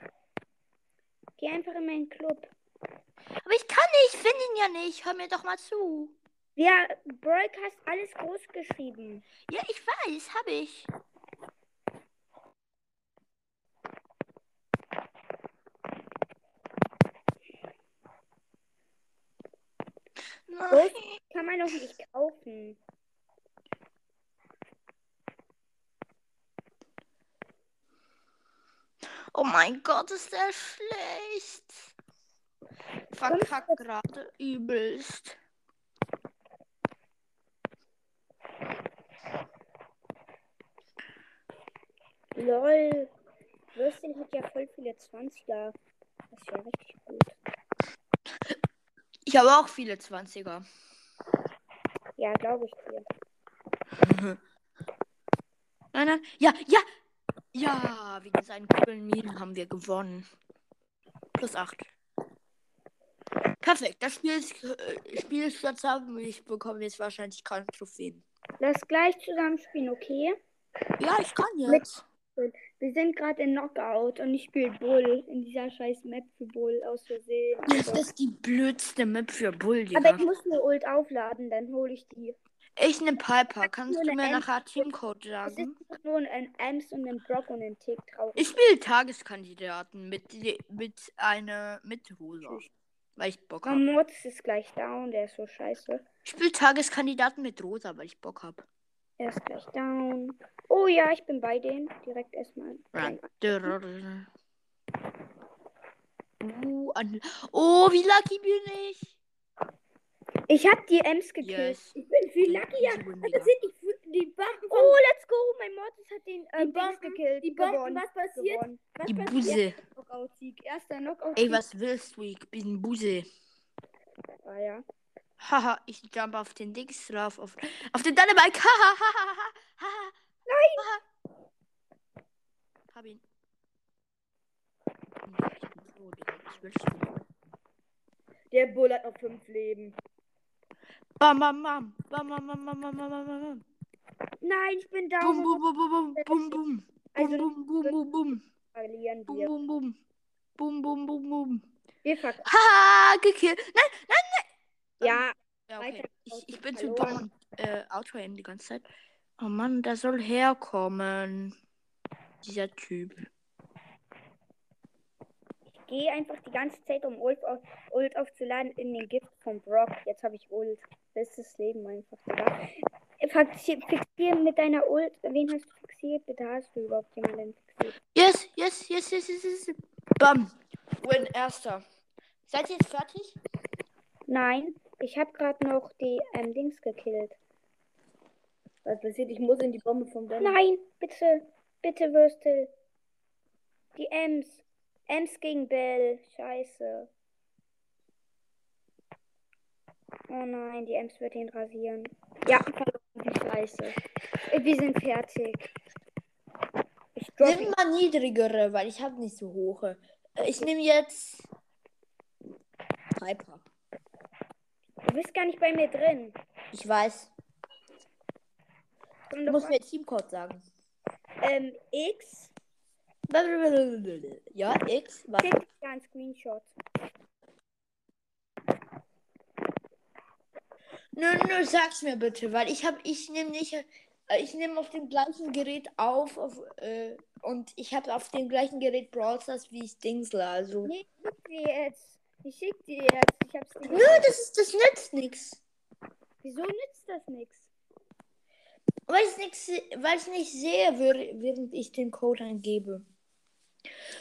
Geh einfach in meinen Club. Aber ich kann nicht, ich finde ihn ja nicht. Hör mir doch mal zu. Ja, Broadcast alles groß geschrieben. Ja, ich weiß, habe ich. Nein. Kann man doch nicht kaufen. Oh mein Gott, ist der schlecht. Verkackt gerade übelst. Lol. Würstel hat ja voll viele 20er. Das ist ja richtig gut. Ich habe auch viele 20er. Ja, glaube ich dir. Nein, nein. Ja, ja. Ja, wegen seinen coolen Minen haben wir gewonnen. Plus 8. Perfekt. Das Spiel ist, äh, Spiel ist jetzt haben. Ich bekomme jetzt wahrscheinlich keine Trophäen. Lass gleich zusammen spielen, okay? Ja, ich kann Mit- jetzt. Wir sind gerade in Knockout und ich spiele Bull in dieser scheiß Map für Bull aus Versehen. Das ist die blödste Map für Bull, Aber Digga. ich muss eine Ult aufladen, dann hole ich die. Ich ne Piper. Kannst du mir nachher Teamcode Es sagen? ist einfach nur ein Ems und ein Brock und ein Tick traurig. Ich spiele Tageskandidaten mit, mit einer mit Rosa. Weil ich Bock habe. Mammots ist gleich down, der ist so scheiße. Ich spiele Tageskandidaten mit Rosa, weil ich Bock habe. Er ist gleich down. Oh ja, ich bin bei denen. Direkt erstmal. Uh, oh, wie lucky bin ich? Ich hab die Ems gekillt. Yes. Ich bin viel luckier. Das sind die, die Bomben Oh, let's go. Mein Mortis hat den ähm, Die Bomben- gekillt. die Bomben. Gewonnen. Was passiert? Gewonnen. Was Die passiert? Buse. Knockout-Sieg. Erster knockout Ey, was willst du? Ich bin Buse. Ah, ja. Haha, ich jump auf den Dings drauf. Auf, auf den Dynamite. Haha, haha, haha. Nein! Hab ihn. Ich bin so, Digga. Was willst du? Der Bull hat noch fünf Leben. Bam, bam, bam. Bam, bam, bam, bam, bam, bam, bam, bam. Nein, ich bin down. Bum, bum, bum, bum, bum, bum, bum. Also- Bum, bum, bum, bum, bum. Verlieren Bum, wir. bum, bum. Bum, bum, bum, bum. Wir verkacken. Haha, gekillt. Nein, Ja, ja, okay. Ich, ich bin zu dumm und äh, Auto die ganze Zeit. Oh Mann, der soll herkommen. Dieser Typ. Ich gehe einfach die ganze Zeit, um Ult, auf, Ult aufzuladen, in den Gift von Brock. Jetzt habe ich Ult. Bestes Leben einfach, Digga. Fixier, fixier mit deiner Ult. Wen hast du fixiert? Bitte hast du überhaupt jemanden fixiert? Yes, yes, yes, yes, yes, yes. Bam. Win, erster. Seid ihr jetzt fertig? Nein, ich habe gerade noch die ähm, Dings gekillt. Was passiert? Ich muss in die Bombe vom Ben. Nein, bitte, bitte, Würstel. Die Ems. Ems gegen Bell. Scheiße. Oh nein, die Ems wird ihn rasieren. Ja, verloren, die Scheiße. Äh, Wir sind fertig. Ich Nimm mal niedrigere, weil ich habe nicht so hohe. Äh, Ich nehme jetzt Piper. Du bist gar nicht bei mir drin. Ich weiß. Du musst mir Teamcode sagen. Ähm, X. Ja, X. Was? Schick dir einen Screenshot. Nö, nö, sag's mir bitte, weil ich habe, ich nehme nicht, äh, ich nehme auf dem gleichen Gerät auf, auf äh, und ich habe auf dem gleichen Gerät Brawl Stars wie ich Dingsler, also. Nee, ich schick dir jetzt. Ich schick dir jetzt. Ich hab's dir Nö, das ist, das nützt nichts. Wieso nützt das nichts? Weil ich nichts, weil ich nicht sehe, währ- während ich den Code eingebe.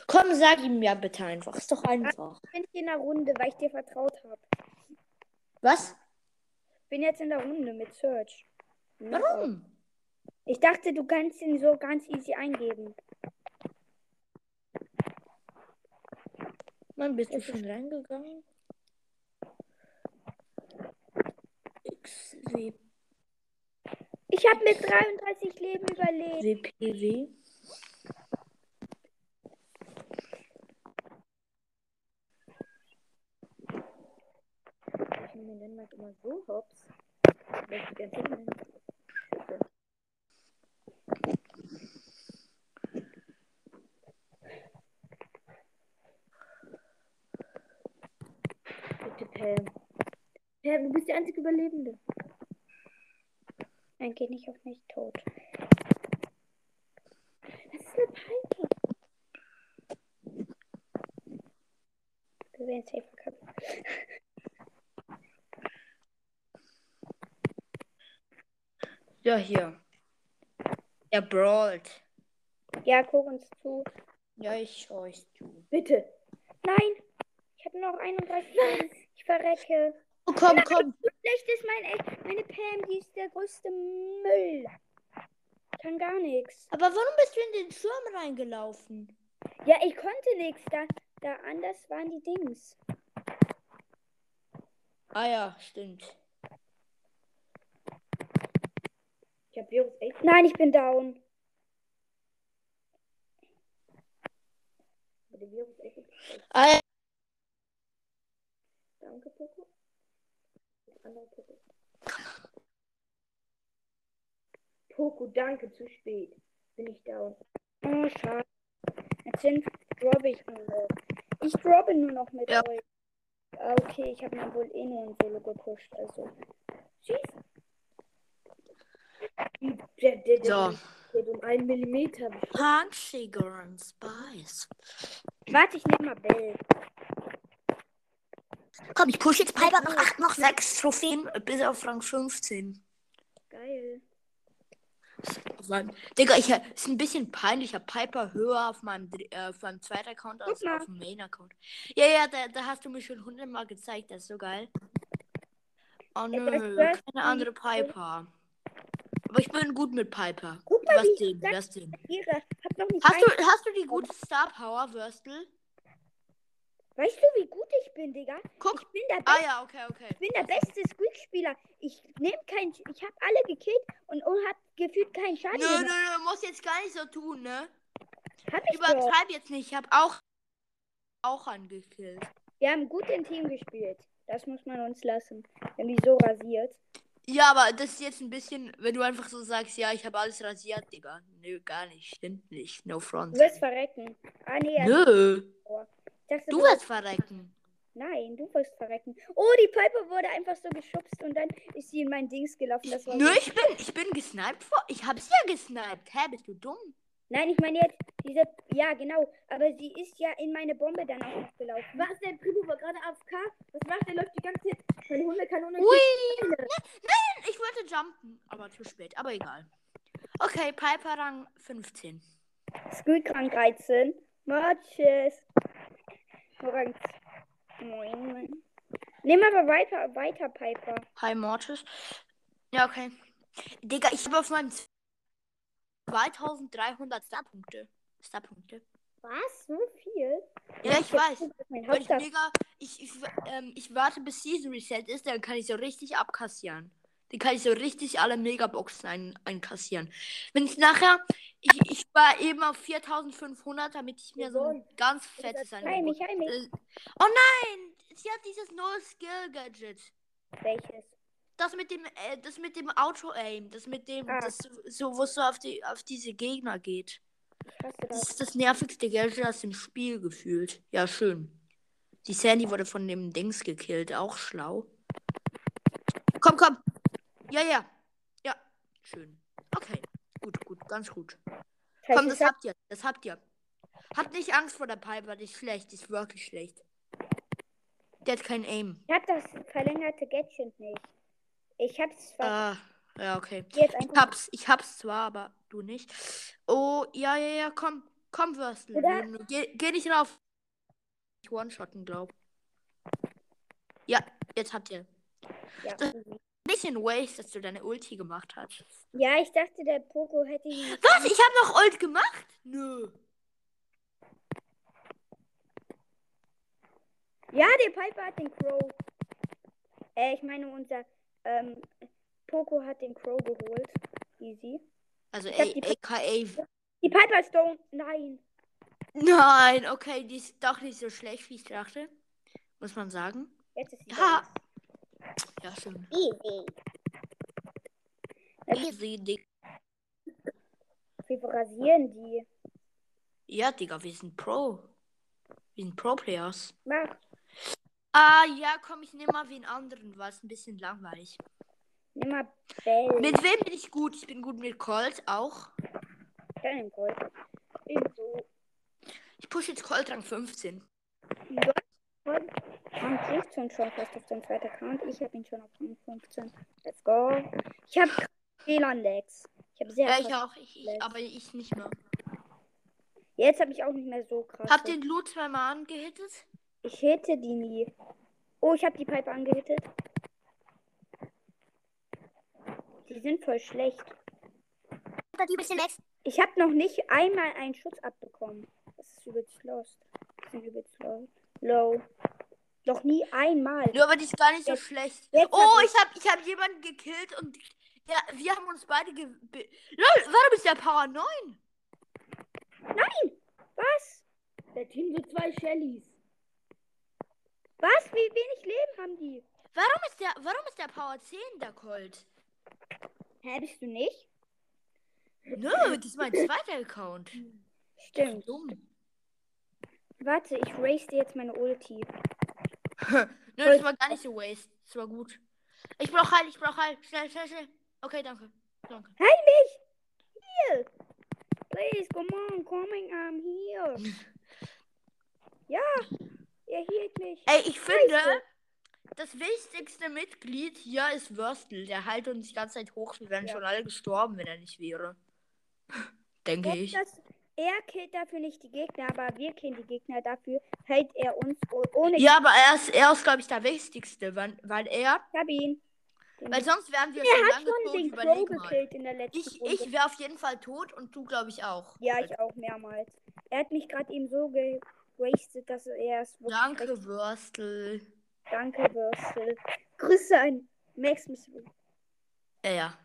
Komm, sag ihm ja bitte einfach. Ist doch einfach. Ich bin hier in der Runde, weil ich dir vertraut habe. Was? Bin jetzt in der Runde mit Search. Warum? Ich dachte, du kannst ihn so ganz easy eingeben. Mann, bist du schon reingegangen? XW, Ich habe mit 33 Leben überlebt. WPW. Ich nehme den Dänemark immer so hops. Bitte, Pam. Pam, du bist die einzige Überlebende. Nein, geh nicht auf mich tot. Das ist eine Piper. Wir werden safe verkacken. Ja, hier. Er brawlt. Ja, guck uns zu. Ja, ich schau euch zu. Bitte. Nein, ich habe noch 31 Leben. Ich verrecke. Oh, komm, komm. So schlecht ist mein, meine Pam, die ist der größte Müll. Kann gar nichts. Aber warum bist du in den Schirm reingelaufen? Ja, ich konnte nichts. Da, da anders waren die Dings. Ah ja, stimmt. Ich habe Virus 8. Nein, ich bin down. Virus 8. Ah ja. Danke, Poco. Andere Poco. Poco, danke, zu spät. Bin ich down. Oh, schade. Jetzt sind droppe ich nur noch. Ich droppe nur noch mit Ja. euch. Ah, Okay, ich habe mir wohl eh nur ein Solo gepusht. Also. Tschüss. Der, der, der, So. der um einen Millimeter. Punch, Sugar and Spice. Warte, ich nehme mal Bell. Komm, ich push jetzt Piper noch 8, noch 6 Trophäen bis auf Rang 15. Geil. Mann. Digga, ich, ist ein bisschen peinlich. Ich habe Piper höher auf meinem, äh, auf meinem zweiten Account als auf dem Main-Account. Ja, ja, da, da hast du mir schon hundertmal gezeigt. Das ist so geil. Oh nö, keine andere Piper. Aber ich bin gut mit Piper. Guck mal, Was wie ich denn? sag- Was denn? Hast du, hast du die gute Star Power, Würstel? Weißt du, wie gut ich bin, Digga? Guck. Ich bin der, Ah Beste, ja, okay, okay. ich bin der beste Squeak-Spieler. Ich nehme keinen. Ich habe alle gekillt und, und hab gefühlt keinen Schaden Nö, nö, nö, muss jetzt gar nicht so tun, ne? Hab ich doch. Übertreib jetzt nicht. Ich habe auch, auch angekillt. Wir haben gut im Team gespielt. Das muss man uns lassen. Wenn die so rasiert. Ja, aber das ist jetzt ein bisschen, wenn du einfach so sagst, ja, ich habe alles rasiert, Digga. Nö, gar nicht. Stimmt nicht. No front. Du wirst verrecken. Ah, nee. Nö. Ich dachte, Du wirst verrecken. Nein, du wirst verrecken. Oh, die Piper wurde einfach so geschubst und dann ist sie in mein Dings gelaufen. Das war Nö, so- ich bin, ich bin gesniped vor. Ich hab's ja gesniped. Hä, bist du dumm? Nein, ich meine jetzt diese. Ja, genau. Aber sie ist ja in meine Bombe dann auch noch gelaufen. Was, der Privo war gerade AFK? Was macht der? Läuft die ganze Zeit. Meine Hundekanone. Ui! Nein, ich wollte jumpen, aber zu spät. Aber egal. Okay, Piper Rang 15. Squeakrank 13. Matches. Rang 9. Nimm aber weiter, weiter, Piper. Hi Mortis. Ja, okay. Digga, ich habe auf meinem 2300 Starpunkte. Starpunkte. Was? So viel? Ja, ich weiß. Weil ich. Digga, ich, ich, ähm, ich warte bis Season Reset ist, dann kann ich so richtig abkassieren. Dann kann ich so richtig alle Megaboxen ein, einkassieren. Wenn ich nachher, ich, ich war eben auf 4500, damit ich mir so ein ganz fettes Angebot. mich, hi, mich. Äh, oh nein! Sie hat dieses neue Skill-Gadget. Welches? Das mit dem, äh, das mit dem Auto-Aim, das mit dem, Ah. das so, wo es so auf, die, auf diese Gegner geht. Das ist das nervigste Gadget aus dem Spiel gefühlt. Ja, schön. Die Sandy wurde von dem Dings gekillt, auch schlau. Komm, komm. Ja, ja. Ja, schön. Okay, gut, gut, ganz gut. Scheiße, Komm, das habt ihr, das habt ihr. Habt nicht Angst vor der Piper, die ist schlecht, die ist wirklich schlecht. Der hat kein Aim. ich hab das verlängerte Gadget nicht. Ich hab's zwar Ah, ja, okay. Ich hab's, ich hab's zwar, aber du nicht. Oh, ja, ja, ja, komm, komm, Würstel. Geh, geh nicht rauf. Ich one-shotten, glaub. Ja, jetzt habt ihr. Ja, das- Bisschen waste, dass du deine Ulti gemacht hast. ja, ich dachte, der Poco hätte ihn. Was? Ich hab noch Ult gemacht? Nö. Ja, der Piper hat den Crow. Äh, ich meine, unser ähm, Poco hat den Crow geholt. Easy. Also Ich die- AKA. Die Piper down. Nein. Nein, okay, die ist doch nicht so schlecht, wie ich dachte. Muss man sagen. Jetzt ist sie down. Ja, schön. Easy. Easy, Digga. Wir rasieren die. Ja, Digga, wir sind Pro. Wir sind Pro-Players. Mach. Ah, ja, komm, ich nehme mal wen anderen, weil es ein bisschen langweilig. Nimm mal Bell. Mit wem bin ich gut? Ich bin gut mit Colt auch. Deinem Gold. Ebenso. Ich pushe jetzt Colt Rang 15. Rang 15 schon fast auf dem zweiten Account. Ich habe ihn schon auf Rang 15. Let's go. Ich habe WLAN-Lags. Ich habe sehr Ja, ich auch. Ich, ich, aber ich nicht mehr. Jetzt habe ich auch nicht mehr so krass. Habt ihr den Loot zweimal angehittet? Ich hitte die nie. Oh, ich habe die Pipe angehittet. Die sind voll schlecht. Ich habe noch nicht einmal einen Schuss abbekommen. Das ist übelst lost. Das sind übelst low. Low. Noch nie einmal. Nur, aber die ist gar nicht so Jetzt- schlecht. jetzt Oh, hab ich- ich hab, ich hab jemanden gekillt und ja, wir haben uns beide ge... Lol, warum ist der Power 9? Was? Der Team so zwei Shellys. Was? Wie wenig Leben haben die? Warum ist der, warum ist der Power 10 der Colt? Hä, bist du nicht? Nö, das ist mein zweiter Account. Stimmt. Dumm. Warte, ich race dir jetzt meine Ulti. Nö, das war gar nicht so waste. Das war gut. Ich brauch Heil, ich brauch Heil. Schnell, schnell, schnell. Okay, danke. Danke. Heil mich! Heal! Please, come on, coming, I'm here. Ja, ihr hielt mich. Ey, ich finde, das wichtigste Mitglied hier ist Würstel. Der hält uns die ganze Zeit hoch. Wir wären Ja. schon alle gestorben, wenn er nicht wäre. Denke Jetzt ich. das, er killt dafür nicht die Gegner, aber wir killen die Gegner. Dafür hält er uns ohne Ja, aber er ist, er ist glaube ich, der Wichtigste, weil, weil er, Ich hab ihn. Weil sonst wären wir er schon lange schon tot. den Crow Überleg mal. gekillt in der letzten Ich, Runde. ich wäre auf jeden Fall tot und du, glaube ich, auch. ja, ich auch mehrmals. Er hat mich gerade eben so gewastet, dass er es wirklich Danke, Würstel. Danke, Würstel. Grüße an Max Mystery. Ja, ja.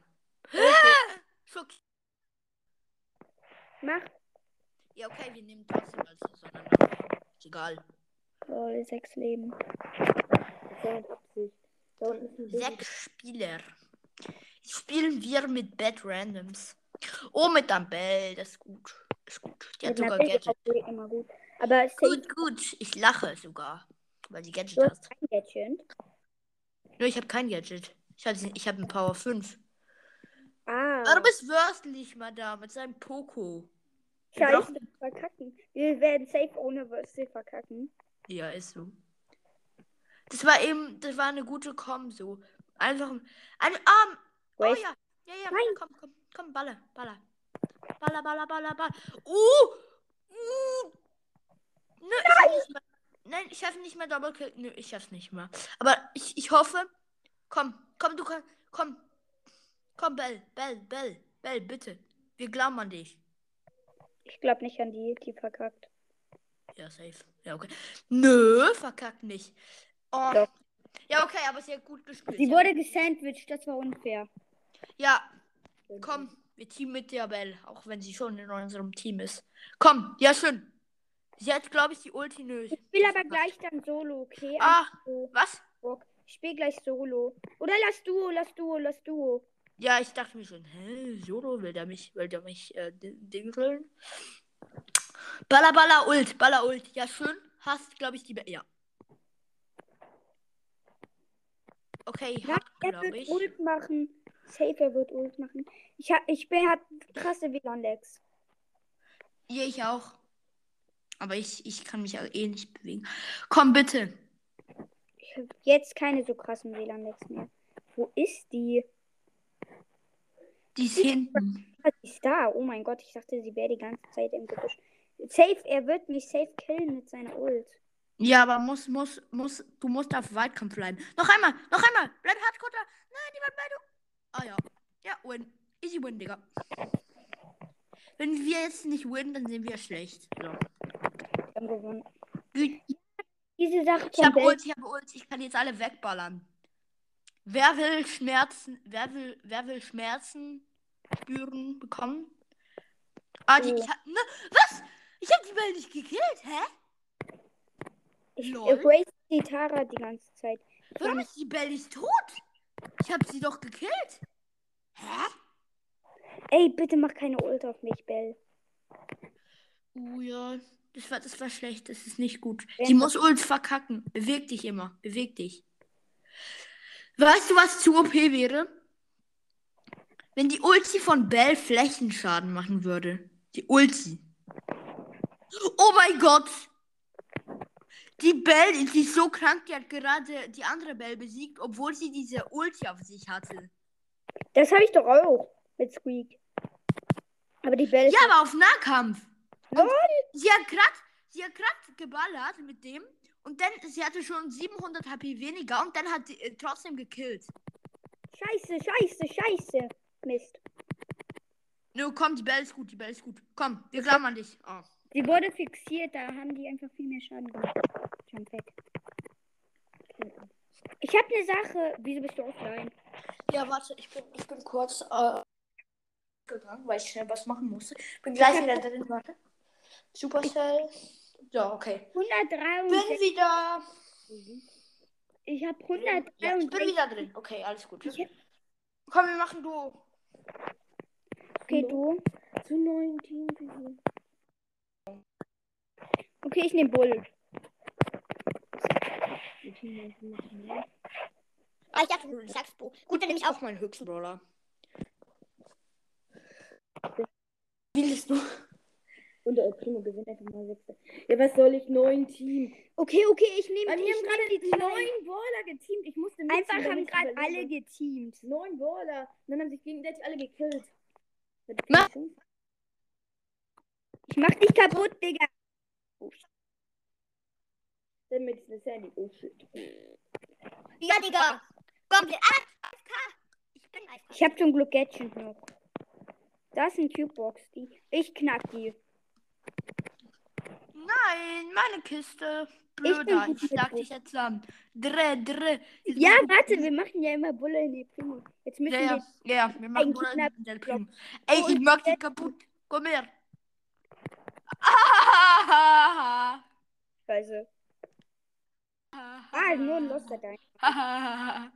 Schock. Mach. Ja, okay, wir nehmen trotzdem als auseinander. Ist egal. Lol, sechs Leben. Sechs Spieler. Spielen wir mit Bad Randoms. Oh, mit Dumbbell, das ist gut. Ist gut. Die hat Mit sogar Gadget. immer gut. Aber Gut, gut. Ich lache sogar. weil die Gadget Du hast kein Gadget. Nö, ich habe kein Gadget. Ich habe ich hab einen Power 5. Ah. Ah, du bist wörtlich, Madame, mit seinem Poco. Wir Scheiße, brauchen- verkacken. Wir werden safe ohne Würste verkacken. Ja, ist so. Das war eben, das war eine gute Com so. Einfach ein, ein Arm. Oh Wait. ja, ja, ja. Nein. Komm, komm, komm, baller, baller. Baller, baller, baller, baller. Uh! Uh! Nö, ich. Nein, ich schaffe nicht mehr Double Kill. Nö, ich schaff's nicht mehr. Aber ich, ich hoffe. Komm, komm, du kannst. Komm. Komm, Bell, Bell, Bell, Bell, bitte. Wir glauben an dich. Ich glaube nicht an die, die verkackt. Ja, safe. Ja, okay. Nö, verkackt nicht. Oh. Doch. Ja, okay, aber sehr gut gespielt. Sie Ja. wurde gesandwiched, das war unfair. Ja, komm, wir teamen mit der Bell, auch wenn sie schon in unserem Team ist. Komm, ja, schön. Sie hat, glaube ich, die Ulti nötig. Ich spiele aber gleich dann Solo, okay? Ah, So, was? Bock. Ich spiele gleich Solo. Oder lass Duo, lass Duo, lass Duo. Ja, ich dachte mir schon, hä, Solo, will der mich, will der mich, äh, dingeln? Baller, Baller, Ult, Baller, Ult. Ja, schön. Hast, glaube ich, die Bell. Ja. Okay, Ja, hat, er glaube ich. Ult machen. Safe, er wird Ult machen. Ich, hab, ich bin, hab krasse WLAN-Lags. Ja, ich auch. Aber ich, ich kann mich auch eh nicht bewegen. Komm, bitte. Ich habe jetzt keine so krassen WLAN-Lags mehr. Wo ist die? Die ist hinten. Ah, die ist da. Oh mein Gott, ich dachte, sie wäre die ganze Zeit im Gebüsch. Safe, er wird mich safe killen mit seiner Ult. Ja, aber muss, muss, muss, du musst auf Weitkampf bleiben. Noch einmal, noch einmal. Bleib Hardcutter. Nein, die Beidung. Ah ja. Ja, win. Easy win, Digga. Wenn wir jetzt nicht win, dann sind wir schlecht. So. Haben gewonnen. Gut. Diese Sache Ich habe. Ult, ich habe Ult. Ich kann jetzt alle wegballern. Wer will Schmerzen, wer will, wer will Schmerzen spüren bekommen? Ah, die, Oh. ich hab, ne, was? Ich hab die Bell nicht gekillt, hä? Ich erase die Tara die ganze Zeit. Warum ist die Bell nicht tot? Ich hab sie doch gekillt. Hä? ey, bitte mach keine Ult auf mich, Bell. Oh ja, das war, das war schlecht. Das ist nicht gut. Sie das- muss Ult verkacken. Beweg dich immer. Beweg dich. Weißt du, was zu OP wäre? Wenn die Ulti von Bell Flächenschaden machen würde. Die Ulti. Oh mein Gott! Die Bell, die ist so krank, die hat gerade die andere Bell besiegt, obwohl sie diese Ulti auf sich hatte. Das habe ich doch auch mit Squeak. Aber die Bell ist Ja, aber auf Nahkampf. Und sie hat grad, sie hat grad geballert mit dem und dann sie hatte schon 700 HP weniger und dann hat sie äh, trotzdem gekillt. scheiße, scheiße, scheiße. Mist. Nö, komm, die Bell ist gut, die Bell ist gut. Komm, wir glauben an dich. Oh. Sie wurde fixiert, da haben die einfach viel mehr Schaden gemacht. Jump weg. Ich habe eine Sache. Wieso bist du offline? Ja, warte, ich bin, ich bin kurz äh, gegangen, weil ich schnell was machen musste. Bin gleich wieder drin, warte. Supercell. Ja, okay. 163. Bin wieder. Ich habe Ja, ich bin 163. wieder drin. Okay, alles gut. Ich hab- Komm, wir machen du. Okay, du. Zu 19. Okay, ich nehme Bull. Ah, ich dachte, du sagst Bo. Gut, dann nehme ich auch. auch meinen höchsten Brawler. Wie willst du? Und der Primo gewinnt einfach mal 6. Ja, was soll ich? Neun Team. Okay, okay, ich nehme Bei mir ich haben gerade die neun Brawler geteamt. Ich musste mitziehen, Einfach haben damit gerade alle geteamt. Neun Brawler. Und dann haben sich gegenseitig alle gekillt. Ma- Ich mach dich kaputt, Digga. Dann mit dem Sandy. Oh shit. Ja, Digga. Komplett. Ah, ich bin einfach. Ich hab zum Glück Gadget noch. Da ist ein Cubebox. Die. Ich knack die. Nein, meine Kiste. Blöder, ich mit schlag dich jetzt an. Dreh, dreh. Jetzt Ja, warte, wir machen ja immer Bulle in die Primo. Jetzt müssen Ja, ja, wir. ja, wir machen knapp- in der Primo. Ey, ich mach dich kaputt. Komm her. Ah, Scheiße. Ah, nur ein Loster dein.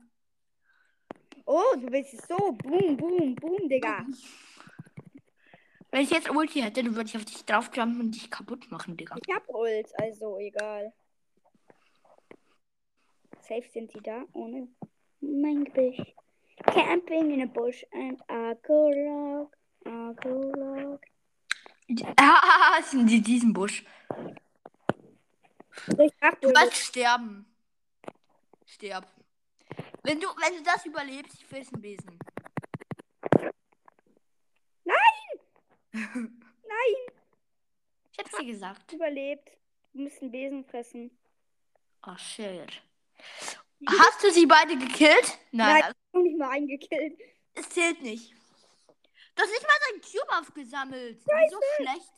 Oh, du es so. Boom, boom, boom, Digga. Wenn ich jetzt Ulti hätte, dann würde ich auf dich draufjumpen und dich kaputt machen, Digga. Ich hab Ult, also egal. Safe sind sie da. Ohne mein Gebüsch. Camping in a bush and I go log. I go log. Ah, sind die diesem Busch. Ich dachte, Du wirst sterben. Sterb. Wenn du, wenn du das überlebst, ich friss einen Besen. Nein, Ich hab's dir gesagt. überlebt. Musst einen Besen fressen. Oh shit. Hast du sie beide gekillt? Nein, Nein. Ich hab nicht mal eingekillt. es zählt nicht. Du hast nicht mal deinen Cube aufgesammelt. Du bist so schlecht.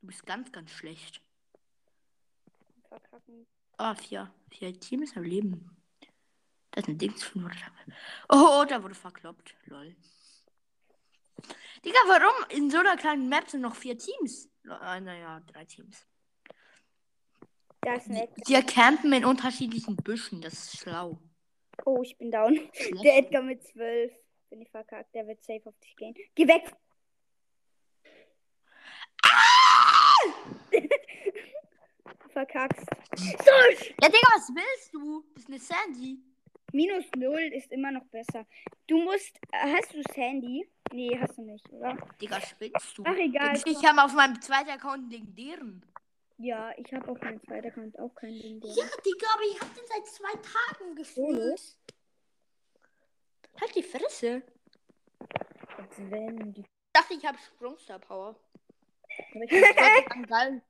Du bist ganz, ganz schlecht. Verkacken. Ah, vier. Vier Teams am Leben. Das ist ein Dings von Oh, da wurde verkloppt. Lol. Digga, warum in so einer kleinen Map sind noch vier Teams? Äh, naja, drei Teams. Das ist nett. Die campen in unterschiedlichen Büschen. Das ist schlau. Oh, ich bin down. Schlecht. Der Edgar mit 12. Bin ich verkackt. Der wird safe auf dich gehen. Geh weg! Verkackst. So, Ja, Digga, was willst du? Das ist eine Sandy. minus 0 ist immer noch besser. Du musst. äh, Hast du Sandy? Nee, hast du nicht, oder? Digga, spinnst du? Ach, egal. Ich, ich habe auf meinem zweiten Account einen legendären. Ja, ich habe auf meinem zweiten Account auch keinen Ding. Ja, Digga, aber ich hab den seit zwei Tagen gefühlt. Halt die Fresse. Sven, die- Ich dachte, ich habe Sprungstar Power. Aber ich Ich wollte einen geilen,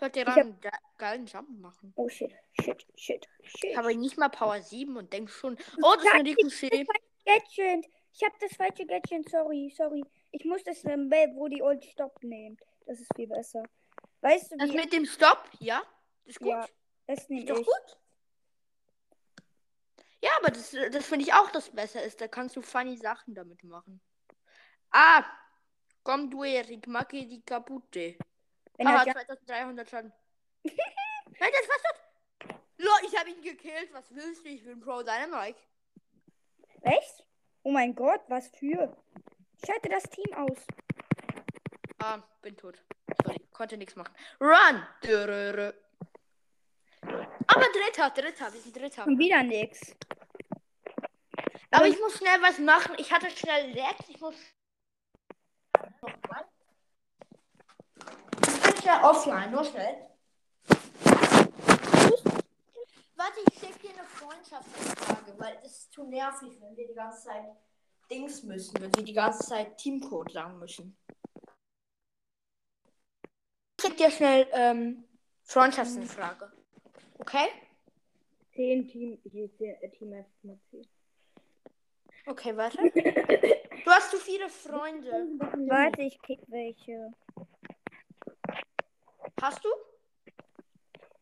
ich Ich dir einen ge- geilen Jump machen. Oh shit, shit, shit, shit. Ich habe nicht mal Power 7 und denk schon, oh, das ist eine Ricochet. Gadget. Ich habe das falsche Gadget, sorry, sorry. Ich muss das nehmen, wo die Old Stopp nimmt. Das ist viel besser. Weißt du, Das wie mit dem Stopp, ja? Das ist gut. Ja, das nehme ist doch ich. gut. Ja, aber das, das finde ich auch, das besser ist. Da kannst du funny Sachen damit machen. Ah, komm du, Erik, macke die kaputte. Wenn er ja, 2300 Schaden. Nein, das war's doch. Lo, ich habe ihn gekillt. Was willst du? Ich bin Pro Dynamite. echt? Oh mein Gott, was für? Schalte das Team aus. Ah, bin tot. Sorry, konnte nichts machen. Run! Dürrrrr. Aber dritter, dritter, wir sind dritter. Und wieder nix. Aber ich muss schnell was machen. Ich hatte schnell Lex. Ich muss. Nochmal. Ich bin schnell offline, nur schnell. Warte, ich schicke dir eine Freundschaftsanfrage, weil das ist zu nervig, wenn wir die ganze Zeit Dings müssen, wenn wir die ganze Zeit Teamcode sagen müssen. Ich schick dir schnell ähm, Freundschaftsanfrage. Okay? 10 Team, hier ist der Team. Okay, warte. Du hast zu viele Freunde. Warte, ich kick welche. Hast du?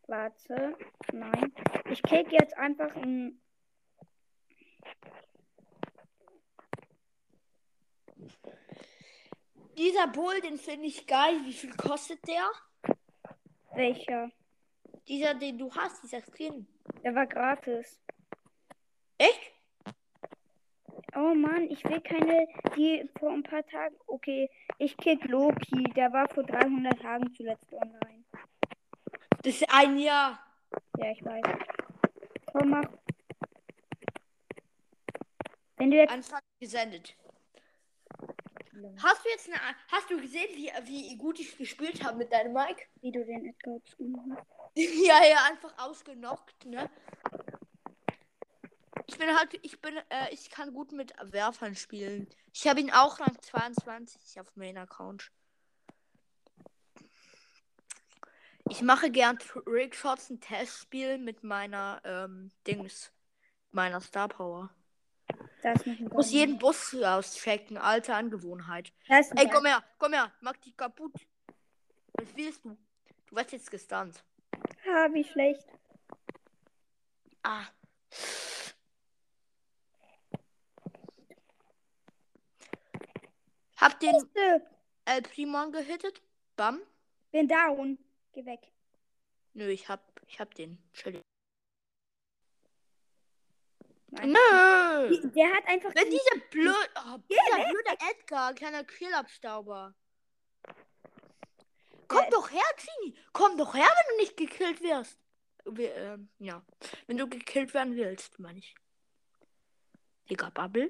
Warte. Nein. Ich kick jetzt einfach ein. Dieser Bull, den finde ich geil. Wie viel kostet der? Welcher? Dieser, den du hast, dieser Skin. Der war gratis. Echt? Oh Mann, ich will keine, die vor ein paar Tagen. Okay, ich kick Loki. Der war vor 300 Tagen zuletzt online. Das ist ein Jahr. Ja, ich weiß. Komm, mach. Wenn du jetzt. Anfang gesendet. Hast du jetzt eine, hast du gesehen, wie, wie gut ich gespielt habe mit deinem Mic? Wie du den Edgar abgeschrieben hast. ja, ja, einfach ausgenockt, ne? Ich bin halt, ich bin, äh, ich kann gut mit Werfern spielen. Ich habe ihn auch Rang 22 auf Main Account. Ich mache gern Trickshots, ein Testspiel mit meiner, ähm, Dings, meiner Star Power. Das muss ich Muss jeden Bus auschecken, alte Angewohnheit. Ey, komm her, komm her, mach dich kaputt. Was willst du? Du wirst jetzt gestunt. Ah, wie schlecht. Ah. Hab den. El Primon gehittet? Bam? Bin down. Geh weg. Nö, ich hab, ich hab den. Chill. Nein. Nö! Die- Der hat einfach. Wenn die- dieser blöd, oh, dieser blöde Edgar, kleiner Killabstauber. Komm doch her, Genie. Komm doch her, wenn du nicht gekillt wirst. wir, ähm, ja. Wenn du gekillt werden willst, meine ich. Digga, Bubble.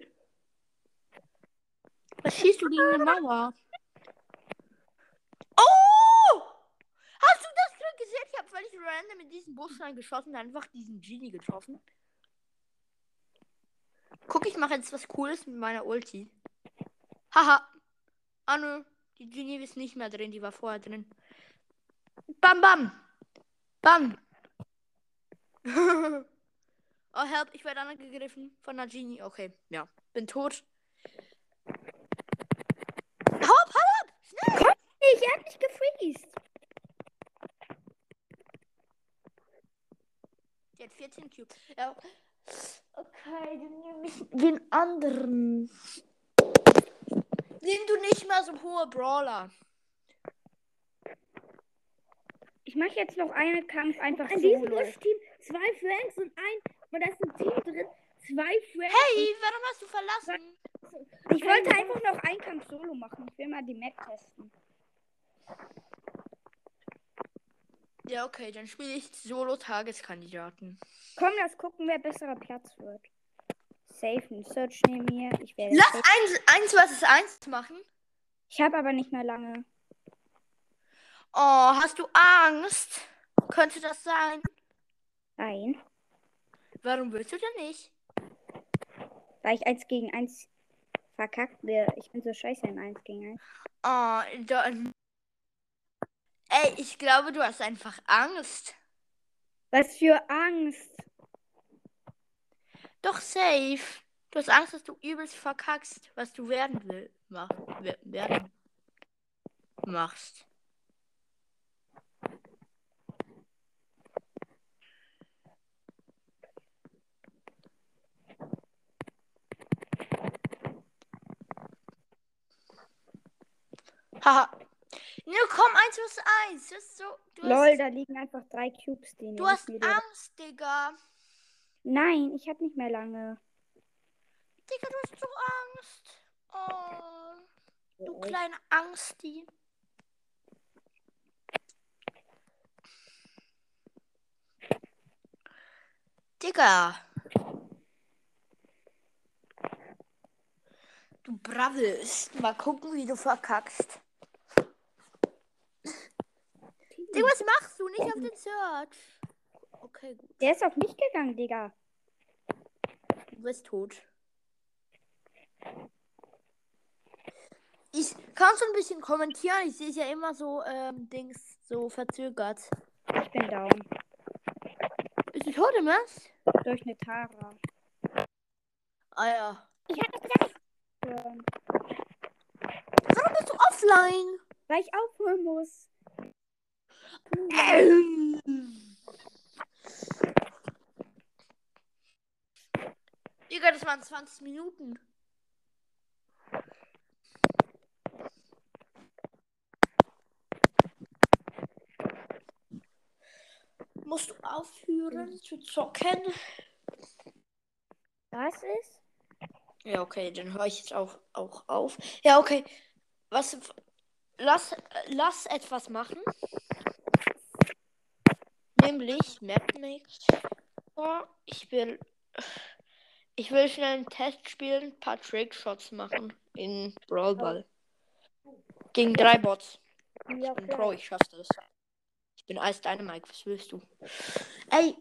Was schießt du gegen eine Mauer? Oh! Hast du das Glück gesehen? Ich habe völlig random in diesen Bus reingeschossen einfach diesen Genie getroffen. Guck, ich mache jetzt was Cooles mit meiner Ulti. Haha. Ah nö, die Genie ist nicht mehr drin, die war vorher drin. Bam, bam. Bam. oh, help, ich werde angegriffen von einer Genie. Okay, ja. Bin tot. Hopp, hopp, schnell. Ich hab mich gefreezed. Die hat 14 Cube. Ja. Okay, dann nehme ich den anderen. Nimm du nicht mal so hohe Brawler. Ich mache jetzt noch einen Kampf einfach In diesem solo. Busch-Team zwei Franks und ein. Und da ist ein Team drin. Zwei Franks. Hey, warum hast du verlassen? Ich wollte einfach noch einen Kampf solo machen. Ich will mal die Map testen. Ja, okay, dann spiele ich Solo-Tageskandidaten. Komm, lass gucken, wer besserer Platz wird. Safe ein Search neben mir. Ich werde. Lass eins, eins versus eins machen. Ich habe aber nicht mehr lange. Oh, hast du Angst? Könnte das sein? Nein. Warum willst du denn nicht? Weil ich eins gegen eins verkackt will. Ich bin so scheiße in eins gegen eins. Oh, da. Ey, ich glaube, du hast einfach Angst. Was für Angst. Doch safe. Du hast Angst, dass du übelst verkackst, was du werden will. Mach, wer- werden machst. Haha. Ne, komm, eins plus eins. Das ist so. Lol, hast, da liegen einfach drei Cubes, die du hast lieber. Angst, Digga. Nein, ich habe nicht mehr lange. Digga, du hast so Angst. Oh, du kleine Angstie. Digga. Du brabbelst. Mal gucken, wie du verkackst. Digga, was machst du? Nicht auf den Search. Okay, gut. Der ist auf mich gegangen, Digga. Du bist tot. Ich kann schon ein bisschen kommentieren. Ich sehe es ja immer so, ähm, Dings, so verzögert. Ich bin down. Bist du tot, im Ernst? Durch eine Tara. Ah ja. Ich hab das gesagt. Warum bist du offline? Weil ich aufhören muss. Digga, das waren 20 Minuten. Musst du aufhören zu zocken? Was ist? Ja, okay, dann höre ich jetzt auch, auch auf. Ja, okay. Was. Lass, lass etwas machen. Nämlich Mapmix. Ich will. Ich will schnell einen Test spielen, ein paar Trickshots machen in Brawl Ball. Gegen drei Bots. Ja, Ich bin. Pro, ich schaff das. Ich bin Eis Dynamite, was willst du? Ey!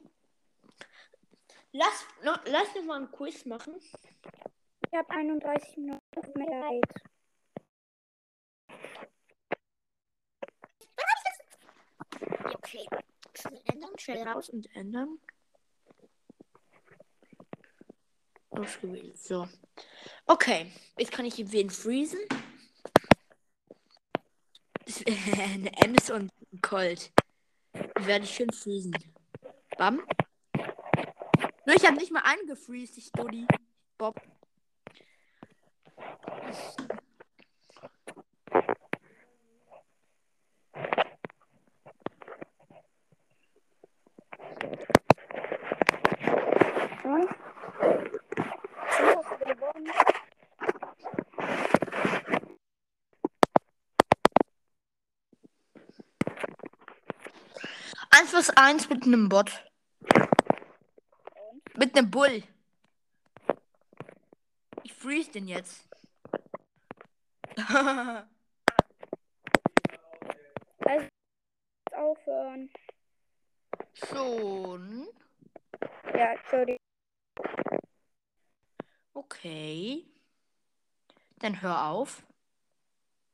Lass noch, lass noch mal ein Quiz machen. Ich habe 31 Minuten mehr Zeit. Okay. Schnell ändern, schnell raus und ändern. Ausgewählt. So. Okay. Jetzt kann ich wen freezen. Ems und Colt. Werde ich schön freezen. Bam. Nur ich habe nicht mal einen ich Dodi. Bob. Vs 1 mit einem Bot. Mit einem Bull. Ich freeze den jetzt. Aufhören. Schon. Ja, Entschuldigung. Okay. Dann hör auf.